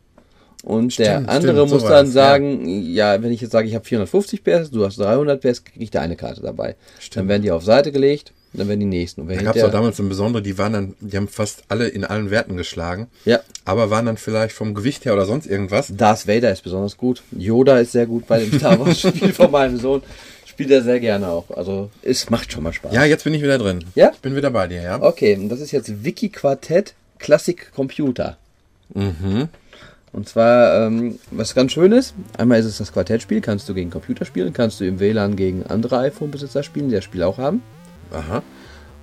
Und der Stimmt, andere stimmt, muss so dann war's, ja. sagen, ja. wenn ich jetzt sage, ich habe 450 PS, du hast 300 PS, kriege ich da eine Karte dabei. Dann Stimmt. werden die auf Seite gelegt dann werden die nächsten. Und Da gab es auch damals ein besondere, die waren dann, die haben fast alle in allen Werten geschlagen. Ja. Aber waren dann vielleicht vom Gewicht her oder sonst irgendwas. Darth Vader ist besonders gut. Yoda ist sehr gut bei dem Star Wars Spiel von meinem Sohn. Spielt er sehr gerne auch. Also es macht schon mal Spaß. Ja, jetzt bin ich wieder drin. Ja? Ich bin wieder bei dir, ja. Okay, und das ist jetzt Wiki Quartett Classic Computer. Mhm. Und zwar, ähm, was ganz schön ist, einmal ist es das Quartettspiel, kannst du gegen Computer spielen, kannst du im WLAN gegen andere iPhone-Besitzer spielen, die das Spiel auch haben. Aha.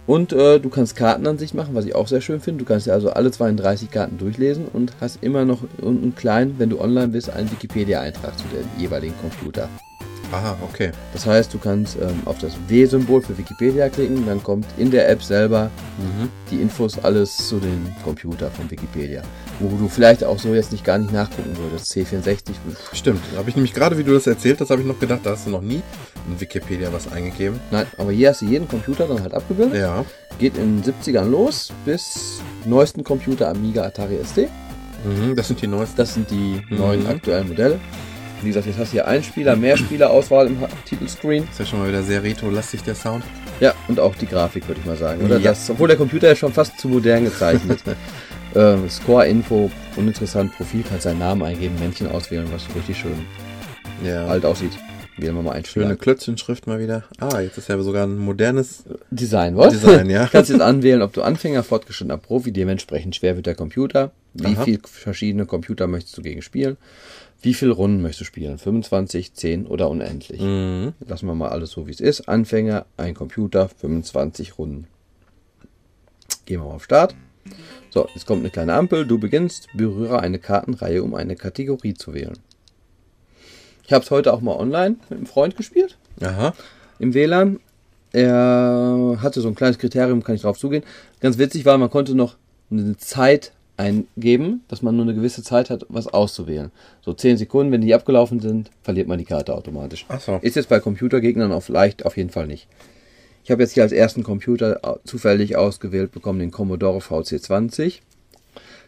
Und äh, du kannst Kartenansicht machen, was ich auch sehr schön finde. Du kannst ja also alle 32 Karten durchlesen und hast immer noch unten klein, wenn du online bist, einen Wikipedia-Eintrag zu dem jeweiligen Computer. Aha, okay. Das heißt, du kannst ähm, auf das W-Symbol für Wikipedia klicken, dann kommt in der App selber die Infos alles zu dem Computer von Wikipedia. Wo du vielleicht auch so jetzt nicht gar nicht nachgucken würdest. C64. Stimmt. Da habe ich nämlich gerade, wie du das erzählt hast, habe ich noch gedacht, da hast du noch nie in Wikipedia was eingegeben. Nein, aber hier hast du jeden Computer dann halt abgebildet. Ja. Geht in den 70ern los bis neuesten Computer Amiga Atari ST. Mhm, das sind die neuesten. Das sind die Mhm. neuen aktuellen Modelle. Wie gesagt, jetzt hast du hier Einspieler, Mehrspieler-Auswahl im Titelscreen. Ist ja schon mal wieder sehr retro-lastig, der Sound. Ja, und auch die Grafik, würde ich mal sagen. Oder Ja. das, obwohl der Computer ist schon fast zu modern gezeichnet. ähm, Score-Info, uninteressant, Profil, kannst deinen Namen eingeben, Männchen auswählen, was richtig schön Ja. alt aussieht. Wählen wir mal ein Schöne Klötzchenschrift mal wieder. Ah, jetzt ist ja sogar ein modernes. Design, was? Design, ja. kannst jetzt anwählen, ob du Anfänger, fortgeschrittener Profi, dementsprechend schwer wird der Computer. Wie Aha. viel verschiedene Computer möchtest du gegen spielen? Wie viele Runden möchtest du spielen? 25, 10 oder unendlich? Mhm. Lassen wir mal alles so, wie es ist. Anfänger, ein Computer, 25 Runden. Gehen wir mal auf Start. So, jetzt kommt eine kleine Ampel. Du beginnst, berühre eine Kartenreihe, um eine Kategorie zu wählen. Ich habe es heute auch mal online mit einem Freund gespielt, Aha. im WLAN. Er hatte so ein kleines Kriterium, kann ich drauf zugehen. Ganz witzig war, man konnte noch eine Zeit eingeben, dass man nur eine gewisse Zeit hat, was auszuwählen. So 10 Sekunden, wenn die abgelaufen sind, verliert man die Karte automatisch. Ach so. Ist jetzt bei Computergegnern auf leicht auf jeden Fall nicht. Ich habe jetzt hier als ersten Computer zufällig ausgewählt bekommen den Commodore VC20.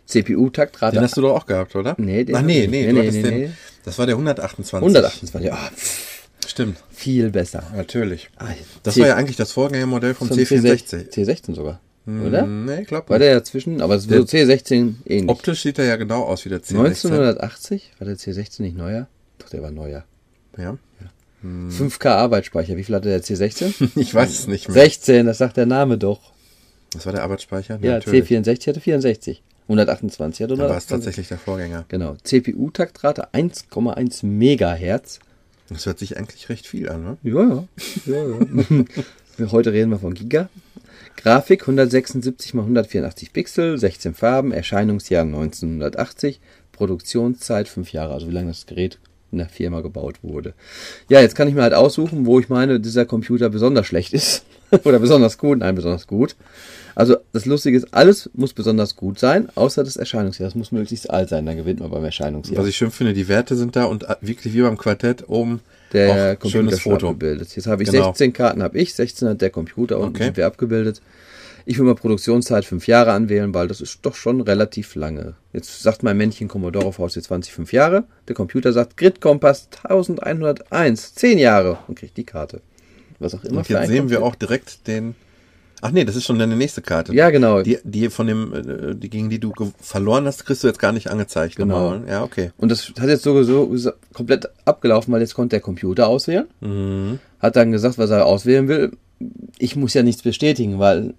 CPU-Taktrate Den hast du doch auch gehabt, oder? Nee, den Ach, nee, nee, Nee, hattest nee, den. nee. Das war der 128. 128. Ah, pff, Stimmt, viel besser. natürlich. Ah, Das C- war ja eigentlich das Vorgängermodell vom vom C64. C16 sogar. Oder? Hm, Nee, ich glaube War der dazwischen? Aber so C16 ähnlich. Optisch sieht er ja genau aus wie der C16. 1980? War der C16 nicht neuer? Doch, der war neuer. Ja. 5K Arbeitsspeicher. Wie viel hatte der C16? Ich weiß es nicht mehr. 16, das sagt der Name doch. Das war der Arbeitsspeicher? Ja, natürlich. C64 hatte 64. 128 hatte Da war es 128. tatsächlich der Vorgänger. Genau. CPU-Taktrate 1,1 Megahertz. Das hört sich eigentlich recht viel an, ne? Ja, ja. ja, ja. Heute reden wir von Giga. Grafik 176 x 184 Pixel, 16 Farben, Erscheinungsjahr 1980, Produktionszeit 5 Jahre, also wie lange das Gerät in der Firma gebaut wurde. Ja, jetzt kann ich mir halt aussuchen, wo ich meine, dieser Computer besonders schlecht ist. Oder besonders gut, nein, besonders gut. Also das Lustige ist, alles muss besonders gut sein, außer das Erscheinungsjahr. Das muss möglichst alt sein, dann gewinnt man beim Erscheinungsjahr. Was ich schön finde, die Werte sind da und wirklich wie beim Quartett oben der Computer schönes Foto. abgebildet. Jetzt habe ich Genau. 16 Karten, habe ich, 16 hat der Computer und Okay. sind wir abgebildet. Ich will mal Produktionszeit 5 Jahre anwählen, weil das ist doch schon relativ lange. Jetzt sagt mein Männchen Commodore VC20 5 Jahre. Der Computer sagt Grid Kompass 1101 10 Jahre und kriegt die Karte. Was auch immer Und jetzt sehen wir auch direkt den. Ach nee, das ist schon deine nächste Karte. Ja, genau. Die, die von dem, äh, die gegen die du verloren hast, kriegst du jetzt gar nicht angezeigt. Genau. Ja, okay. Und das hat jetzt sowieso komplett abgelaufen, weil jetzt konnte der Computer auswählen. Mhm. Hat dann gesagt, was er auswählen will. Ich muss ja nichts bestätigen, weil.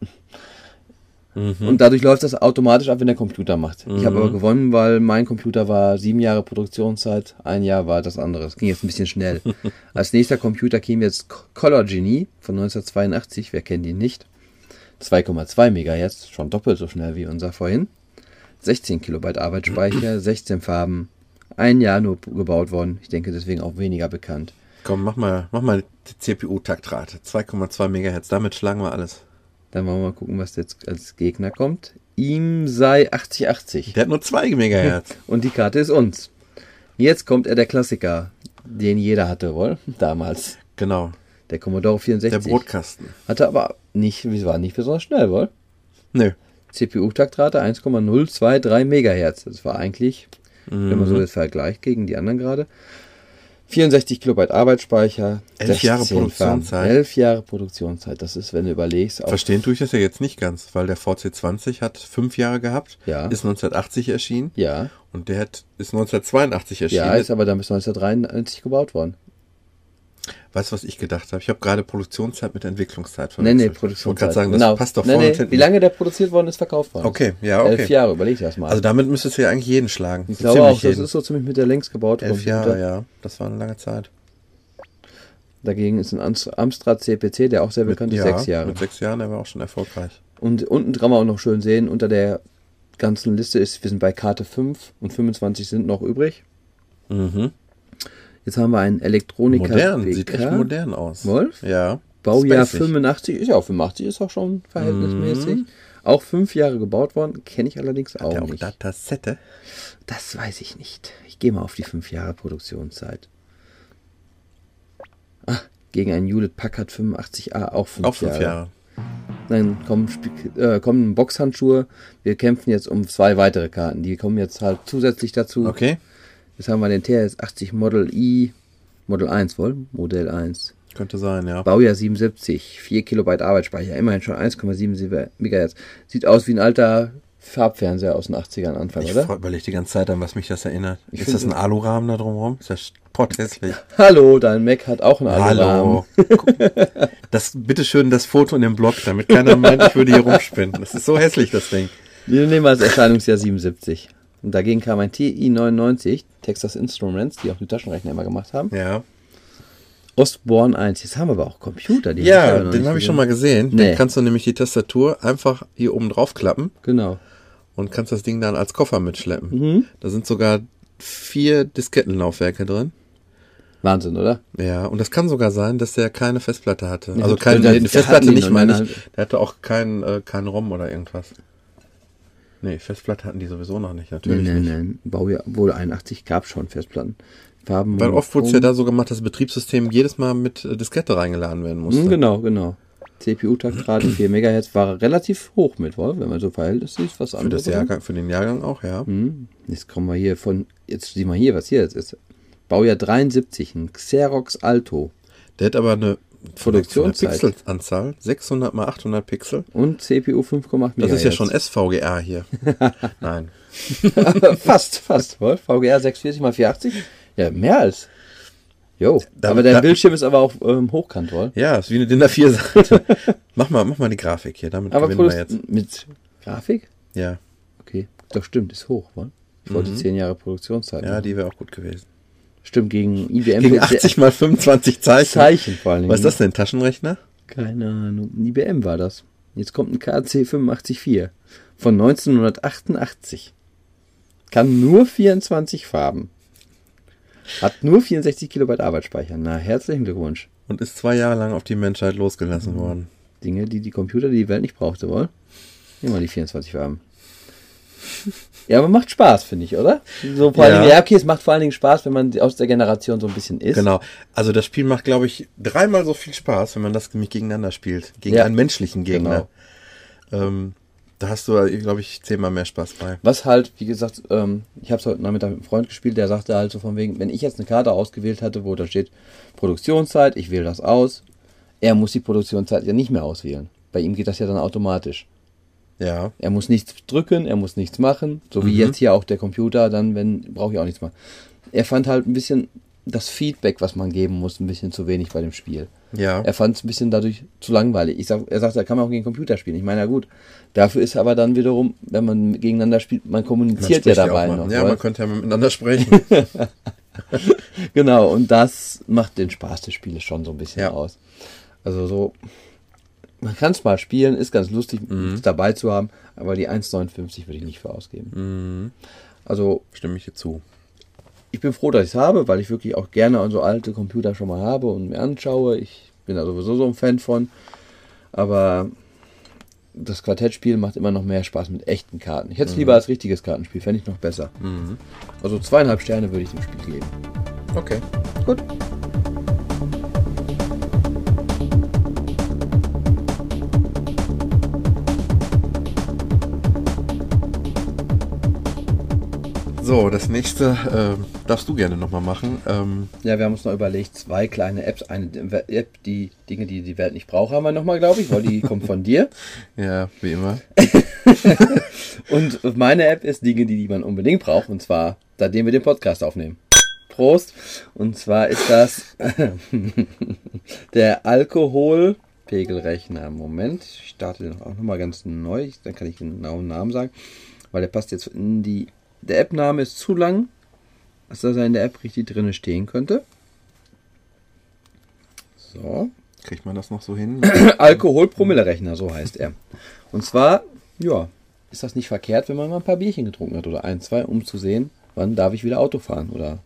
Mhm. Und dadurch läuft das automatisch ab, wenn der Computer macht. Ich habe aber gewonnen, weil mein Computer war sieben Jahre Produktionszeit, ein Jahr war das andere. Das ging jetzt ein bisschen schnell. Als nächster Computer käme jetzt Color Genie von 1982. Wer kennt ihn nicht? 2,2 Megahertz, schon doppelt so schnell wie unser vorhin. 16 Kilobyte Arbeitsspeicher, 16 Farben, ein Jahr nur gebaut worden. Ich denke deswegen auch weniger bekannt. Komm, mach mal, mach mal die CPU-Taktrate. 2,2 Megahertz. Damit schlagen wir alles. Dann wollen wir mal gucken, was jetzt als Gegner kommt. Ihm sei 8080. Der hat nur 2 Megahertz. Und die Karte ist uns. Jetzt kommt er der Klassiker, den jeder hatte, wohl, damals. genau. Der Commodore 64. Der Brotkasten. Hatte aber nicht, wie war nicht besonders schnell, wohl. Nö. CPU-Taktrate 1,023 Megahertz. Das war eigentlich, wenn man Mhm. so jetzt vergleicht gegen die anderen gerade. 64 Kilobyte Arbeitsspeicher. Elf Jahre 16 Produktionszeit. Farben. Elf Jahre Produktionszeit. Das ist, wenn du überlegst, auch Verstehen tue ich das ja jetzt nicht ganz, weil der VC20 hat fünf Jahre gehabt, Ja. ist 1980 erschienen Ja, und der hat, ist 1982 erschienen. ja, ist aber dann bis 1993 gebaut worden. Weißt du, was ich gedacht habe? Ich habe gerade Produktionszeit mit Entwicklungszeit Nee, nee, Ich wollte Produktionszeit. gerade sagen, das genau. passt doch nee, nee. Wie lange der produziert worden ist, verkauft worden. Okay, ja, okay. Elf Jahre, überleg das mal. Also damit müsstest du ja eigentlich jeden schlagen. ich So glaube auch, das jeden. ist so ziemlich mit der längst gebaute Elf Computer. Jahre, ja. Das war eine lange Zeit. Dagegen ist ein Amst- Amstrad CPC, der auch sehr bekannt ist, ja, sechs Jahre. Mit sechs Jahren, der war auch schon erfolgreich. Und unten kann man auch noch schön sehen, unter der ganzen Liste ist, wir sind bei Karte 5 und 25 sind noch übrig. Mhm. Jetzt haben wir einen Elektroniker Modern, BK. sieht echt modern aus. Wolf? Ja. Baujahr Spacig. 85, ist ja auch 85, ist auch schon verhältnismäßig. Auch fünf Jahre gebaut worden, kenne ich allerdings auch Der auch nicht. Datasette. Das weiß ich nicht. Ich gehe mal auf die fünf Jahre Produktionszeit. Ah, gegen einen Hewlett Packard 85A auch fünf Auch fünf Jahre. Jahre. Dann kommen, äh, kommen Boxhandschuhe. Wir kämpfen jetzt um zwei weitere Karten. Die kommen jetzt halt zusätzlich dazu. Okay. Jetzt haben wir den TRS-80 Model I, Model 1 wohl, Modell 1. Könnte sein, ja. Baujahr 77, 4 Kilobyte Arbeitsspeicher, immerhin schon 1,77 MHz. Sieht aus wie ein alter Farbfernseher aus den 80ern Anfang, Ich oder? überlege die ganze Zeit an, was mich das erinnert. Ich ist das ein Alurahmen da drumherum? Ist das potthässlich? Hallo, dein Mac hat auch einen Alurahmen. Hallo. Das, bitteschön das Foto in dem Blog, damit keiner meint, ich würde hier rumspinnen. Das ist so hässlich, das Ding. Wir nehmen als Erscheinungsjahr 77. Und dagegen kam ein TI-99, Texas Instruments, die auch die Taschenrechner immer gemacht haben. Ja. Osborne 1. Jetzt haben wir aber auch Computer. Die Ja, den habe ich schon mal gesehen. Nee. Den kannst du nämlich die Tastatur einfach hier oben drauf klappen Genau. und kannst das Ding dann als Koffer mitschleppen. Mhm. Da sind sogar vier Diskettenlaufwerke drin. Wahnsinn, oder? Ja, und das kann sogar sein, dass der keine Festplatte hatte. Ja, also keine Festplatte nicht, meine ich. Der hatte auch keinen äh, keinen ROM oder irgendwas. Nee, Festplatte hatten die sowieso noch nicht, natürlich Nein, nein, nicht. nein. Baujahr, wohl 81 gab schon Festplatten. Farben. Weil oft wurde es ja da so gemacht, dass das Betriebssystem jedes Mal mit äh, Diskette reingeladen werden musste. Hm, Genau, genau. CPU-Taktrate 4 MHz war relativ hoch mit, wohl, wenn man so Verhältnis sieht, was Für, anderes. das Jahrgang, für den Jahrgang auch, ja. Hm. Jetzt kommen wir hier von, jetzt sieh mal hier, was hier jetzt ist. Baujahr 73, ein Xerox Alto Der hat aber eine Produktionszeit. Pixelanzahl, 600 mal 800 Pixel. und CPU 5,8 Das ist ja schon SVGA hier. Nein. fast, fast, wohl. VGR 640 mal 480? Ja, mehr als. Jo, Da- aber der da- Bildschirm ist aber auch ähm, hochkant, wohl. Ja, ist wie eine DIN A4-Seite. mach mal, mach mal die Grafik hier, damit Aber gewinnen wir jetzt. mit Grafik? Ja, Okay, doch stimmt, ist hoch, wohl. Ich wollte 10 Jahre Produktionszeit. Mhm. ja, machen. die wäre auch gut gewesen. Stimmt, gegen IBM. Gegen ist der 80 mal 25 Zeichen. Zeichen vor allen Dingen. Was ist das denn, Taschenrechner? Keine Ahnung. IBM war das. Jetzt kommt ein KC 854 von 1988. Kann nur 24 Farben. Hat nur 64 Kilobyte Arbeitsspeicher. Na, herzlichen Glückwunsch. Und ist zwei Jahre lang auf die Menschheit losgelassen Mhm. worden. Dinge, die die Computer, die die Welt nicht brauchte, wohl. Nehmen wir die 24 Farben. Ja, aber macht Spaß, finde ich, oder? So vor allen Ja. Dingen, ja, okay, es macht vor allen Dingen Spaß, wenn man aus der Generation so ein bisschen ist. Genau. Also das Spiel macht, glaube ich, dreimal so viel Spaß, wenn man das gegeneinander spielt. Gegen Ja. einen menschlichen Gegner. Ähm, da hast du, glaube ich, zehnmal mehr Spaß bei. Was halt, wie gesagt, ähm, ich habe es heute Nachmittag mit einem Freund gespielt, der sagte halt so von wegen, wenn ich jetzt eine Karte ausgewählt hatte, wo da steht Produktionszeit, ich wähle das aus, er muss die Produktionszeit ja nicht mehr auswählen. Bei ihm geht das ja dann automatisch. Ja. Er muss nichts drücken, er muss nichts machen, so wie jetzt hier auch der Computer, dann wenn brauche ich auch nichts machen. Er fand halt ein bisschen das Feedback, was man geben muss, ein bisschen zu wenig bei dem Spiel. Ja. Er fand es ein bisschen dadurch zu langweilig. Ich sag, er sagt, da kann man auch gegen Computer spielen. Ich meine, ja gut. Dafür ist aber dann wiederum, wenn man gegeneinander spielt, man Man kommuniziert ja spricht dabei noch. Ja, weil- man könnte ja miteinander sprechen. genau, und das macht den Spaß des Spieles schon so ein bisschen Ja. aus. Also so, man kann es mal spielen, ist ganz lustig, Mhm. es dabei zu haben, aber die 1,59 würde ich nicht für ausgeben. Mhm. Also Stimme ich dir zu. ich bin froh, dass ich es habe, weil ich wirklich auch gerne so alte Computer schon mal habe und mir anschaue. Ich bin da sowieso so ein Fan von. Aber das Quartettspiel macht immer noch mehr Spaß mit echten Karten. Ich hätte es lieber als richtiges Kartenspiel, fände ich noch besser. Mhm. Also zweieinhalb Sterne würde ich dem Spiel geben. Okay. Gut. So, das nächste ähm, darfst du gerne nochmal machen. Ähm, Ja, wir haben uns noch überlegt, zwei kleine Apps. Eine App, die Dinge, die die Welt nicht braucht, haben wir nochmal, glaube ich, weil die kommt von dir. ja, wie immer. Und meine App ist Dinge, die, die man unbedingt braucht. Und zwar, seitdem wir den Podcast aufnehmen. Prost. Und zwar ist das der Alkoholpegelrechner. Moment, ich starte den auch nochmal ganz neu. Dann kann ich den genauen Namen sagen. Weil der passt jetzt in die... Der App-Name ist zu lang, als dass er in der App richtig drinne stehen könnte. So. Kriegt man das noch so hin? Alkoholpromillerechner, so heißt er. Und zwar, ja, ist das nicht verkehrt, wenn man mal ein paar Bierchen getrunken hat oder ein, zwei, um zu sehen, wann darf ich wieder Auto fahren oder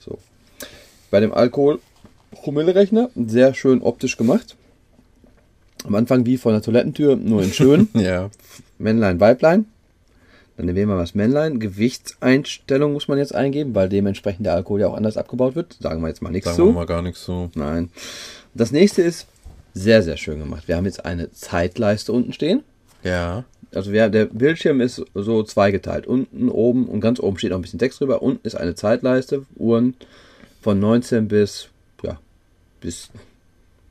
so. Bei dem Alkoholpromillerechner, sehr schön optisch gemacht. Am Anfang wie von der Toilettentür, nur in schön. ja. Männlein, Weiblein. Dann wählen wir das Männlein. Gewichtseinstellung muss man jetzt eingeben, weil dementsprechend der Alkohol ja auch anders abgebaut wird. Sagen wir jetzt mal nichts Sagen zu. wir mal gar nichts so. Nein. Das nächste ist sehr, sehr schön gemacht. Wir haben jetzt eine Zeitleiste unten stehen. Ja. Also wir, der Bildschirm ist so zweigeteilt. Unten, oben und ganz oben steht noch ein bisschen Text drüber. Unten ist eine Zeitleiste, Uhren von 19 bis, ja, bis,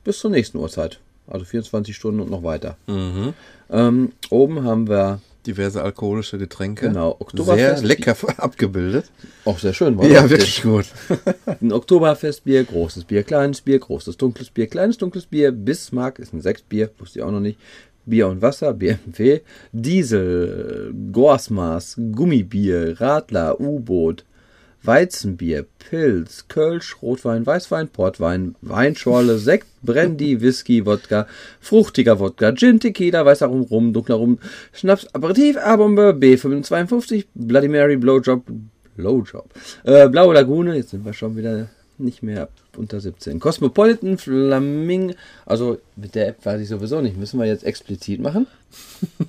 bis zur nächsten Uhrzeit. Also 24 Stunden und noch weiter. Mhm. Ähm, oben haben wir, Diverse alkoholische Getränke. Genau, Sehr Oktoberfest. lecker abgebildet. auch sehr schön, war Ja, wirklich gut. Ein Oktoberfestbier, großes Bier, kleines Bier, großes dunkles Bier, kleines dunkles Bier, Bismarck ist ein Sechsbier, wusste ich auch noch nicht. Bier und Wasser, BMW, Diesel, Gorsmaß, Gummibier, Radler, U-Boot, Weizenbier, Pilz, Kölsch, Rotwein, Weißwein, Portwein, Weinschorle, Sekt, Brandy, Whisky, Wodka, fruchtiger Wodka, Gin, Tequila, weißer Rum, Rum, dunkler Rum, Schnaps, Aperitif, A-Bombe, B552, Bloody Mary, Blowjob, Blowjob, äh, Blaue Lagune, jetzt sind wir schon wieder nicht mehr unter 17. Cosmopolitan, Flaming, also mit der App weiß ich sowieso nicht, müssen wir jetzt explizit machen?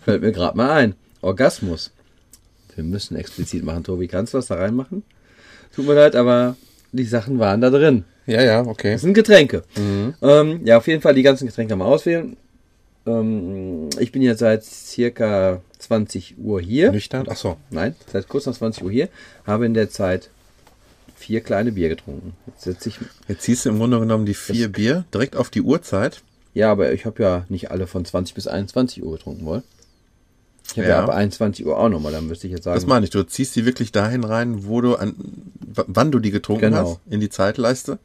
Fällt mir gerade mal ein. Orgasmus. Wir müssen explizit machen, Tobi. Kannst du was da reinmachen? Tut mir leid, aber die Sachen waren da drin. Ja, ja, okay. Das sind Getränke. Ähm, ja, auf jeden Fall die ganzen Getränke mal auswählen. Ähm, ich bin jetzt seit circa 20 Uhr hier. Nüchtern? Ach so. Nein, seit kurz nach 20 Uhr hier. Habe in der Zeit vier kleine Bier getrunken. Jetzt setze ich. Jetzt ziehst du im Grunde genommen die vier Bier direkt auf die Uhrzeit. Ja, aber ich habe ja nicht alle von 20 bis 21 Uhr getrunken, wohl. Ich habe ja. Ja. ab 21 Uhr auch nochmal, dann müsste ich jetzt sagen. Das meine ich. Du ziehst die wirklich dahin rein, wo du an, wann du die getrunken Genau. hast, in die Zeitleiste.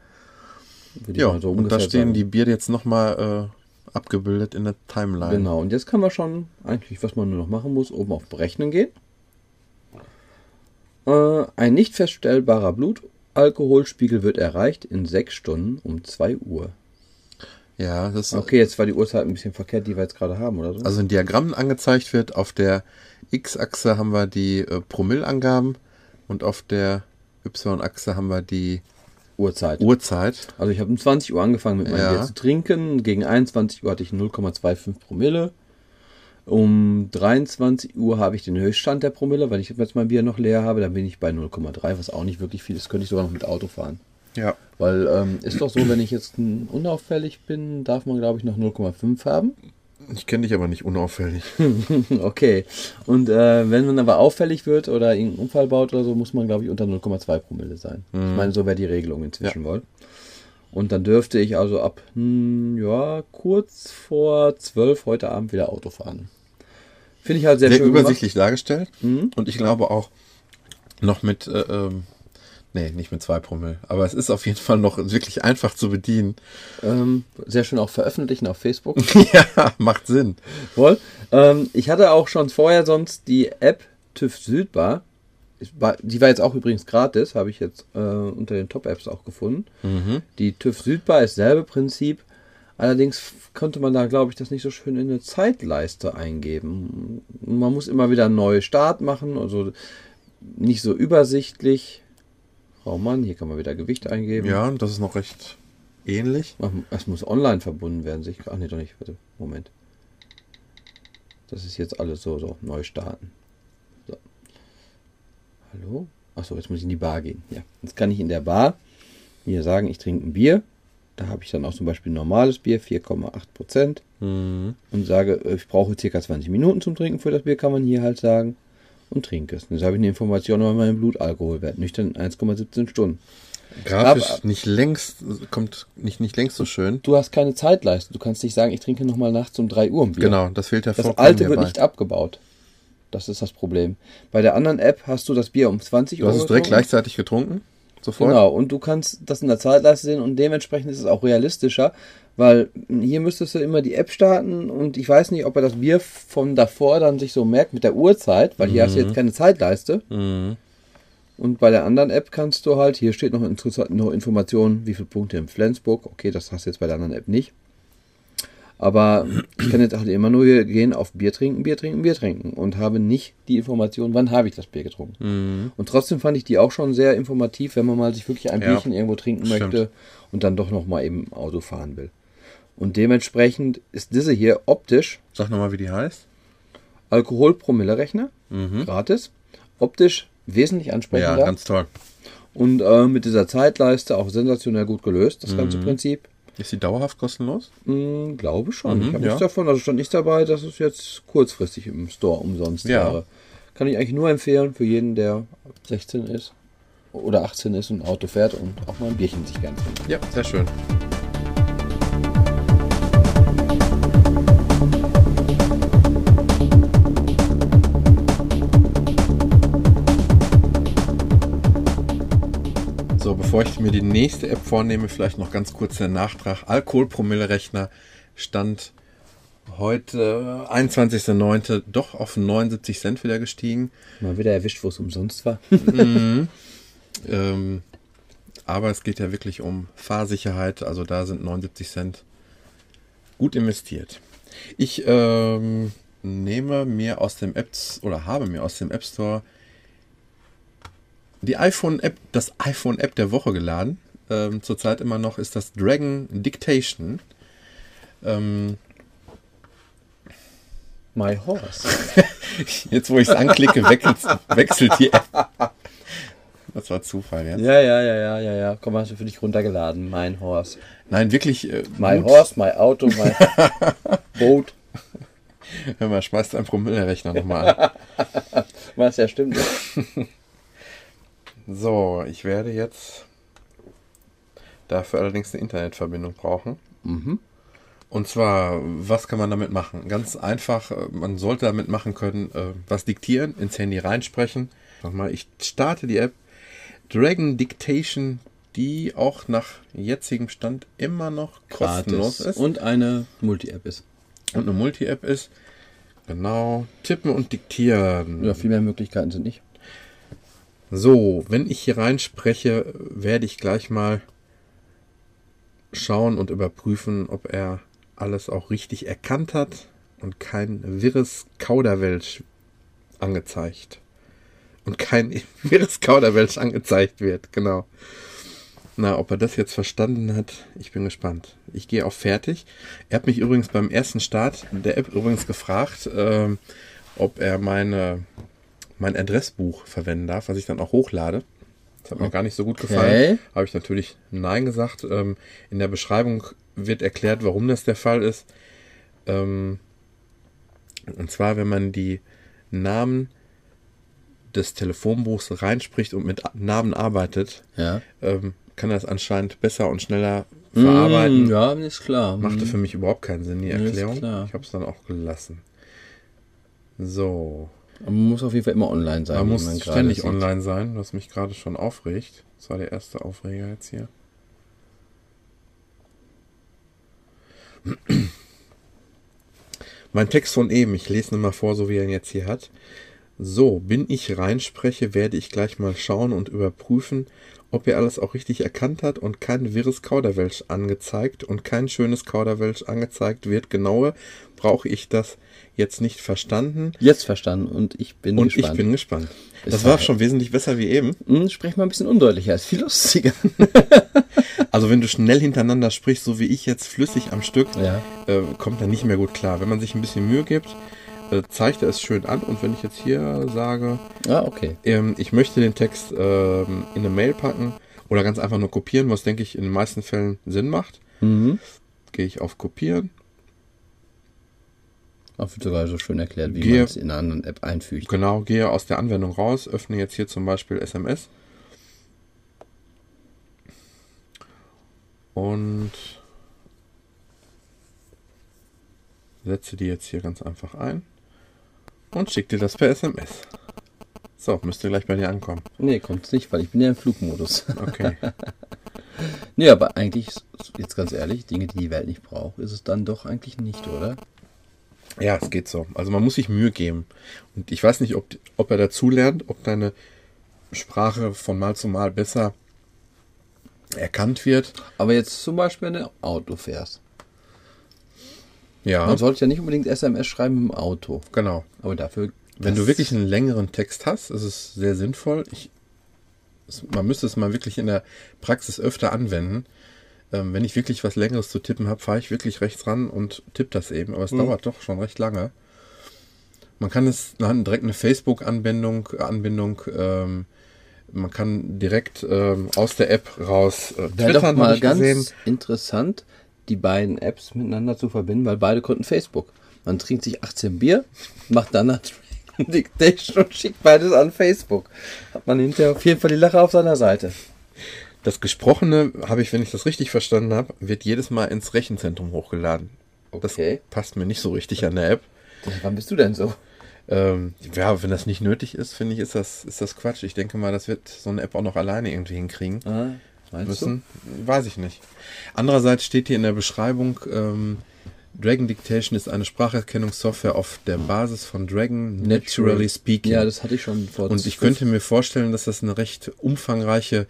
Ja, so und da stehen sagen. die Bier jetzt nochmal äh, abgebildet in der Timeline. Genau, und jetzt kann man schon eigentlich, was man nur noch machen muss, oben auf Berechnen gehen. Äh, ein nicht feststellbarer Blutalkoholspiegel wird erreicht in 6 Stunden um 2 Uhr. Ja, das ist, Okay, jetzt war die Uhrzeit ein bisschen verkehrt, die wir jetzt gerade haben, oder so? also in Diagrammen angezeigt wird. Auf der X-Achse haben wir die äh, Promillangaben und auf der Y-Achse haben wir die Uhrzeit. Uhrzeit. Also ich habe um 20 Uhr angefangen mit meinem Ja. Bier zu trinken. Gegen 21 Uhr hatte ich 0,25 Promille. Um 23 Uhr habe ich den Höchststand der Promille. Wenn ich jetzt mein Bier noch leer habe, dann bin ich bei 0,3, was auch nicht wirklich viel ist. Könnte ich sogar noch mit Auto fahren. Ja. Weil ähm, ist doch so, wenn ich jetzt unauffällig bin, darf man glaube ich noch 0,5 haben. Ich kenne dich aber nicht unauffällig. okay. Und äh, wenn man aber auffällig wird oder irgendeinen Unfall baut oder so, muss man glaube ich unter 0,2 Promille sein. Ich meine, so wäre die Regelung inzwischen wohl. Und dann dürfte ich also ab, hm, ja, kurz vor 12 heute Abend wieder Auto fahren. Finde ich halt sehr, Sehr schön übersichtlich dargestellt. Mhm. Und ich glaube auch noch mit, äh, ähm, nee, nicht mit zwei Promille. Aber es ist auf jeden Fall noch wirklich einfach zu bedienen. Ähm, sehr schön auch veröffentlichen auf Facebook. ja, macht Sinn. Wohl. Ähm, ich hatte auch schon vorher sonst die App TÜV Südbar. War- Die war jetzt auch übrigens gratis, habe ich jetzt äh, unter den Top-Apps auch gefunden. Die TÜV Südbar ist selbe Prinzip. Allerdings konnte man da, glaube ich, das nicht so schön in eine Zeitleiste eingeben. Man muss immer wieder einen neuen Start machen, also nicht so übersichtlich. Oh Mann, hier kann man wieder Gewicht eingeben. Ja, das ist noch recht ähnlich. Es muss online verbunden werden, sich. Ach nee, doch nicht. Warte, Moment. Das ist jetzt alles so, so, neu starten. So. Hallo? Achso, jetzt muss ich in die Bar gehen. Ja. Jetzt kann ich in der Bar mir sagen, ich trinke ein Bier. Da habe ich dann auch zum Beispiel normales Bier, 4,8 Prozent. Mhm. Und sage, äh, ich brauche circa 20 Minuten zum Trinken für das Bier, kann man hier halt sagen. Und trinke es. Jetzt habe ich eine Information über meinen Blutalkoholwert. Nüchtern 1,17 Stunden. Grafisch Aber- nicht längst, kommt nicht, nicht längst so schön. Du hast keine Zeitleiste. Du kannst nicht sagen, ich trinke nochmal nachts um 3 Uhr ein Bier. Genau, das fehlt ja Das alte wird nicht abgebaut. Das ist das Problem. Bei der anderen App hast du das Bier um 20 Du Uhr. hast es direkt getrunken. gleichzeitig getrunken? Sofort? Genau, und du kannst das in der Zeitleiste sehen und dementsprechend ist es auch realistischer, weil hier müsstest du immer die App starten und ich weiß nicht, ob er das Bier von davor dann sich so merkt mit der Uhrzeit, weil hier hast du jetzt keine Zeitleiste. Mhm. Und bei der anderen App kannst du halt, hier steht noch, noch Informationen, wie viele Punkte in Flensburg. Okay, das hast du jetzt bei der anderen App nicht. Aber ich kann jetzt halt immer nur hier gehen auf Bier trinken, Bier trinken, Bier trinken und habe nicht die Information, wann habe ich das Bier getrunken. Mhm. Und trotzdem fand ich die auch schon sehr informativ, wenn man mal sich wirklich ein Ja, Bierchen irgendwo trinken stimmt. möchte und dann doch noch mal eben Auto fahren will. Und dementsprechend ist diese hier optisch Sag nochmal, wie die heißt. Alkoholpromillerechner, Mhm. gratis, optisch wesentlich Ja, ansprechender ganz toll. und äh, mit dieser Zeitleiste auch sensationell gut gelöst, das Mhm. ganze Prinzip. Ist die dauerhaft kostenlos? Hm, glaube schon. Mhm, ich habe ja. nichts davon, also stand nichts dabei, dass es jetzt kurzfristig im Store umsonst Ja. wäre. Kann ich eigentlich nur empfehlen für jeden, der 16 ist oder 18 ist und ein Auto fährt und auch mal ein Bierchen sich gern trinkt. Ja, sehr schön. Bevor ich mir die nächste App vornehme, vielleicht noch ganz kurz der Nachtrag. Alkoholpromillerechner stand heute, äh, 21.09., doch auf 79 Cent wieder gestiegen. Mal wieder erwischt, wo es umsonst war. Ähm, aber es geht ja wirklich um Fahrsicherheit, also da sind 79 Cent gut investiert. Ich ähm, nehme mir aus dem App oder habe mir aus dem App Store die iPhone App, das iPhone App der Woche geladen. Ähm, zurzeit immer noch ist das Dragon Dictation. Ähm, My Horse. jetzt, wo ich es anklicke, wechselt, wechselt die App. Das war Zufall, ja. Ja, ja, ja, ja, ja, ja. Komm, hast du für dich runtergeladen. Mein Horse. Nein, wirklich. Äh, My gut. Horse, my Auto, my Boot. Hör mal, schmeiß deinen Promillerechner nochmal an. Was ja stimmt. So, ich werde jetzt dafür allerdings eine Internetverbindung brauchen. Mhm. Und zwar, was kann man damit machen? Ganz einfach, äh, man sollte damit machen können, äh, was diktieren, ins Handy reinsprechen. Sag mal, ich starte die App Dragon Dictation, die auch nach jetzigem Stand immer noch kostenlos Gratis. ist Und eine Multi-App ist. und eine Multi-App ist. Genau, tippen und diktieren. Ja, viel mehr Möglichkeiten sind nicht. So, wenn ich hier reinspreche, werde ich gleich mal schauen und überprüfen, ob er alles auch richtig erkannt hat und kein wirres Kauderwelsch angezeigt. Und kein wirres Kauderwelsch angezeigt wird, genau. Na, ob er das jetzt verstanden hat, ich bin gespannt. Ich gehe auf Fertig. Er hat mich übrigens beim ersten Start der App übrigens gefragt, ähm, ob er meine mein Adressbuch verwenden darf, was ich dann auch hochlade. Das hat mir gar nicht so gut gefallen. Habe ich natürlich Nein gesagt. Ähm, in der Beschreibung wird erklärt, warum das der Fall ist. Ähm, und zwar, wenn man die Namen des Telefonbuchs reinspricht und mit Namen arbeitet, Ja. ähm, kann es anscheinend besser und schneller verarbeiten. Mm, ja, ist klar. Machte Mm. für mich überhaupt keinen Sinn, die Erklärung. Ich habe es dann auch gelassen. So. Man muss auf jeden Fall immer online sein. Man muss ständig sieht. online sein, was mich gerade schon aufregt. Das war der erste Aufreger jetzt hier. Mein Text von eben, ich lese ihn mal vor, so wie er ihn jetzt hier hat. So, bin ich reinspreche, werde ich gleich mal schauen und überprüfen, ob er alles auch richtig erkannt hat und kein wirres Kauderwelsch angezeigt und kein schönes Kauderwelsch angezeigt wird. Genaue brauche ich das jetzt nicht verstanden Jetzt verstanden und ich bin und gespannt. ich bin gespannt. Ist Das war schon wesentlich besser wie eben. Hm, sprech mal ein bisschen undeutlicher, ist viel lustiger. Also wenn du schnell hintereinander sprichst, so wie ich jetzt flüssig am Stück, Ja. äh, kommt er nicht mehr gut klar. Wenn man sich ein bisschen Mühe gibt, äh, zeigt er es schön an. Und wenn ich jetzt hier sage, Ah, okay. ähm, ich möchte den Text ähm, in eine Mail packen oder ganz einfach nur kopieren, was denke ich in den meisten Fällen Sinn macht, Mhm. gehe ich auf Kopieren. Auch wird sogar so schön erklärt, wie man es in einer anderen App einfügt. Genau, gehe aus der Anwendung raus, öffne jetzt hier zum Beispiel SMS. Und setze die jetzt hier ganz einfach ein und schicke dir das per SMS. So, müsste gleich bei dir ankommen. Nee, kommt's nicht, weil ich bin ja im Flugmodus. Okay. nee, aber eigentlich, jetzt ganz ehrlich, Dinge, die die Welt nicht braucht, ist es dann doch eigentlich nicht, oder? Ja, es geht so. Also man muss sich Mühe geben. Und ich weiß nicht, ob, ob er dazu lernt, ob deine Sprache von Mal zu Mal besser erkannt wird. Aber jetzt zum Beispiel, wenn du Auto fährst. Ja, Man sollte ja nicht unbedingt SMS schreiben im Auto. genau. Aber dafür. Wenn du wirklich einen längeren Text hast, ist es sehr sinnvoll. Ich, man müsste es mal wirklich in der Praxis öfter anwenden. Ähm, wenn ich wirklich was Längeres zu tippen habe, fahre ich wirklich rechts ran und tippe das eben. Aber es dauert doch schon recht lange. Man kann es dann direkt eine Facebook-Anbindung, Anbindung, ähm, man kann direkt ähm, aus der App raus äh, Wäre doch mal ganz gesehen. interessant, die beiden Apps miteinander zu verbinden, weil beide konnten Facebook. Man trinkt sich 18 Bier, macht dann eine Dictation und schickt beides an Facebook. Hat man hinterher auf jeden Fall die Lache auf seiner Seite. Das Gesprochene habe ich, wenn ich das richtig verstanden habe, wird jedes Mal ins Rechenzentrum hochgeladen. Okay. Das passt mir nicht so richtig an der App. Wann bist du denn so? Ähm, ja, wenn das nicht nötig ist, finde ich, ist das, ist das Quatsch. Ich denke mal, das wird so eine App auch noch alleine irgendwie hinkriegen Ah, meinst müssen. Weiß ich nicht. Andererseits steht hier in der Beschreibung, ähm, Dragon Dictation ist eine Spracherkennungssoftware auf der Basis von Dragon du? Naturally Speaking. Ja, das hatte ich schon vor. Und ich könnte mir vorstellen, dass das eine recht umfangreiche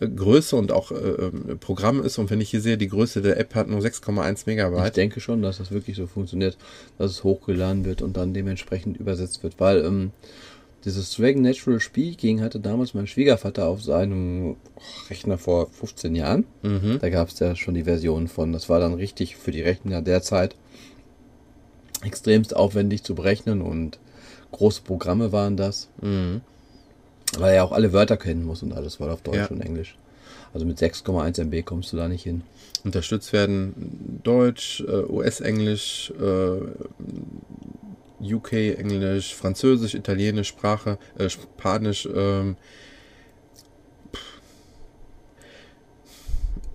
Größe und auch äh, äh, Programm ist. Und wenn ich hier sehe, die Größe der App hat nur 6,1 Ich Megabyte. denke schon, dass das wirklich so funktioniert, dass es hochgeladen wird und dann dementsprechend übersetzt wird, weil ähm, dieses Dragon Natural Speaking hatte damals mein Schwiegervater auf seinem Rechner vor 15 Jahren. Da gab es ja schon die Version von. Das war dann richtig für die Rechner der Zeit extremst aufwendig zu berechnen und große Programme waren das. Weil er auch alle Wörter kennen muss und alles war auf Deutsch Ja. und Englisch. Also mit 6,1 MB kommst du da nicht hin. Unterstützt werden Deutsch, äh, US-Englisch, äh, UK-Englisch, Französisch, Italienisch, Sprache, äh, Spanisch. Ähm, pff.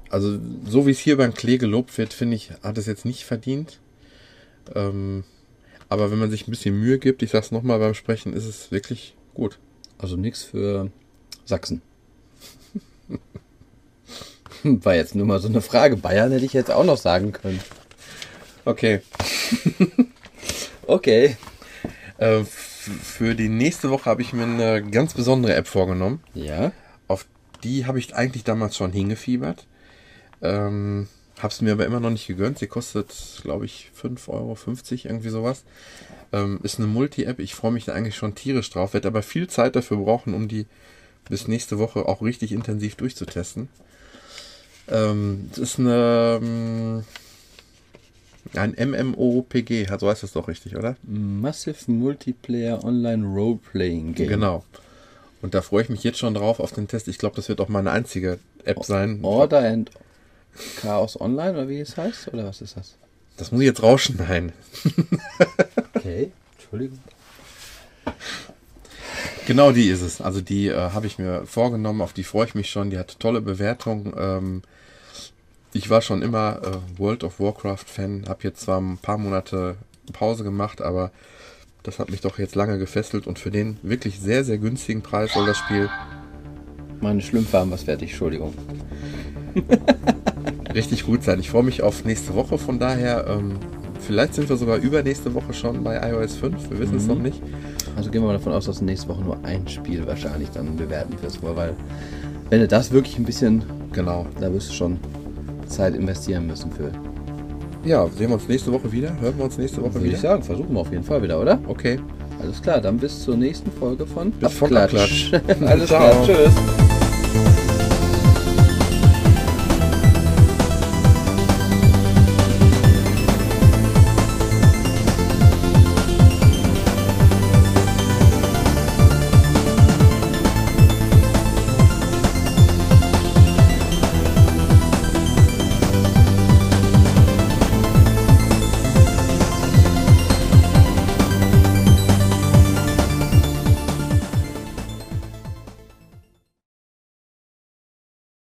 also so wie es hier beim Klee gelobt wird, finde ich, hat es jetzt nicht verdient. Ähm, aber wenn man sich ein bisschen Mühe gibt, ich sag's nochmal beim Sprechen, ist es wirklich gut. Also nichts für Sachsen. War jetzt nur mal so eine Frage. Bayern hätte ich jetzt auch noch sagen können. Okay. Okay. Äh, für die nächste Woche habe ich mir eine ganz besondere App vorgenommen. Ja. Auf die habe ich eigentlich damals schon hingefiebert. Ähm, hab's mir aber immer noch nicht gegönnt. Sie kostet, glaube ich, 5,50 Euro, irgendwie sowas. Ähm, ist eine Multi-App. Ich freue mich da eigentlich schon tierisch drauf. Werde aber viel Zeit dafür brauchen, um die bis nächste Woche auch richtig intensiv durchzutesten. Ähm, das ist eine, ähm, ein MMOPG. So heißt das doch richtig, oder? Massive Multiplayer Online Role-Playing Game. Genau. Und da freue ich mich jetzt schon drauf auf den Test. Ich glaube, das wird auch meine einzige App sein. Order and Chaos Online oder wie es heißt? Oder was ist das? Das muss ich jetzt rausschneiden. Okay. Entschuldigung. Genau die ist es. Also die äh, habe ich mir vorgenommen, auf die freue ich mich schon. Die hat tolle Bewertungen. Ähm, ich war schon immer äh, World of Warcraft Fan, habe jetzt zwar ein paar Monate Pause gemacht, aber das hat mich doch jetzt lange gefesselt und für den wirklich sehr, sehr günstigen Preis soll das Spiel Meine Schlümpfe haben was fertig. Entschuldigung. richtig gut sein. Ich freue mich auf nächste Woche, von daher ähm, vielleicht sind wir sogar übernächste Woche schon bei iOS 5, wir wissen es noch nicht. Also gehen wir mal davon aus, dass nächste Woche nur ein Spiel wahrscheinlich dann bewerten wirst, weil wenn du das wirklich ein bisschen, Genau. da wirst du schon Zeit investieren müssen für. Ja, sehen wir uns nächste Woche wieder? Hören wir uns nächste Woche Würde ich wieder? sagen, versuchen wir auf jeden Fall wieder, oder? Okay. Alles klar, dann bis zur nächsten Folge von Bis Abklatsch. Alles klar, tschüss.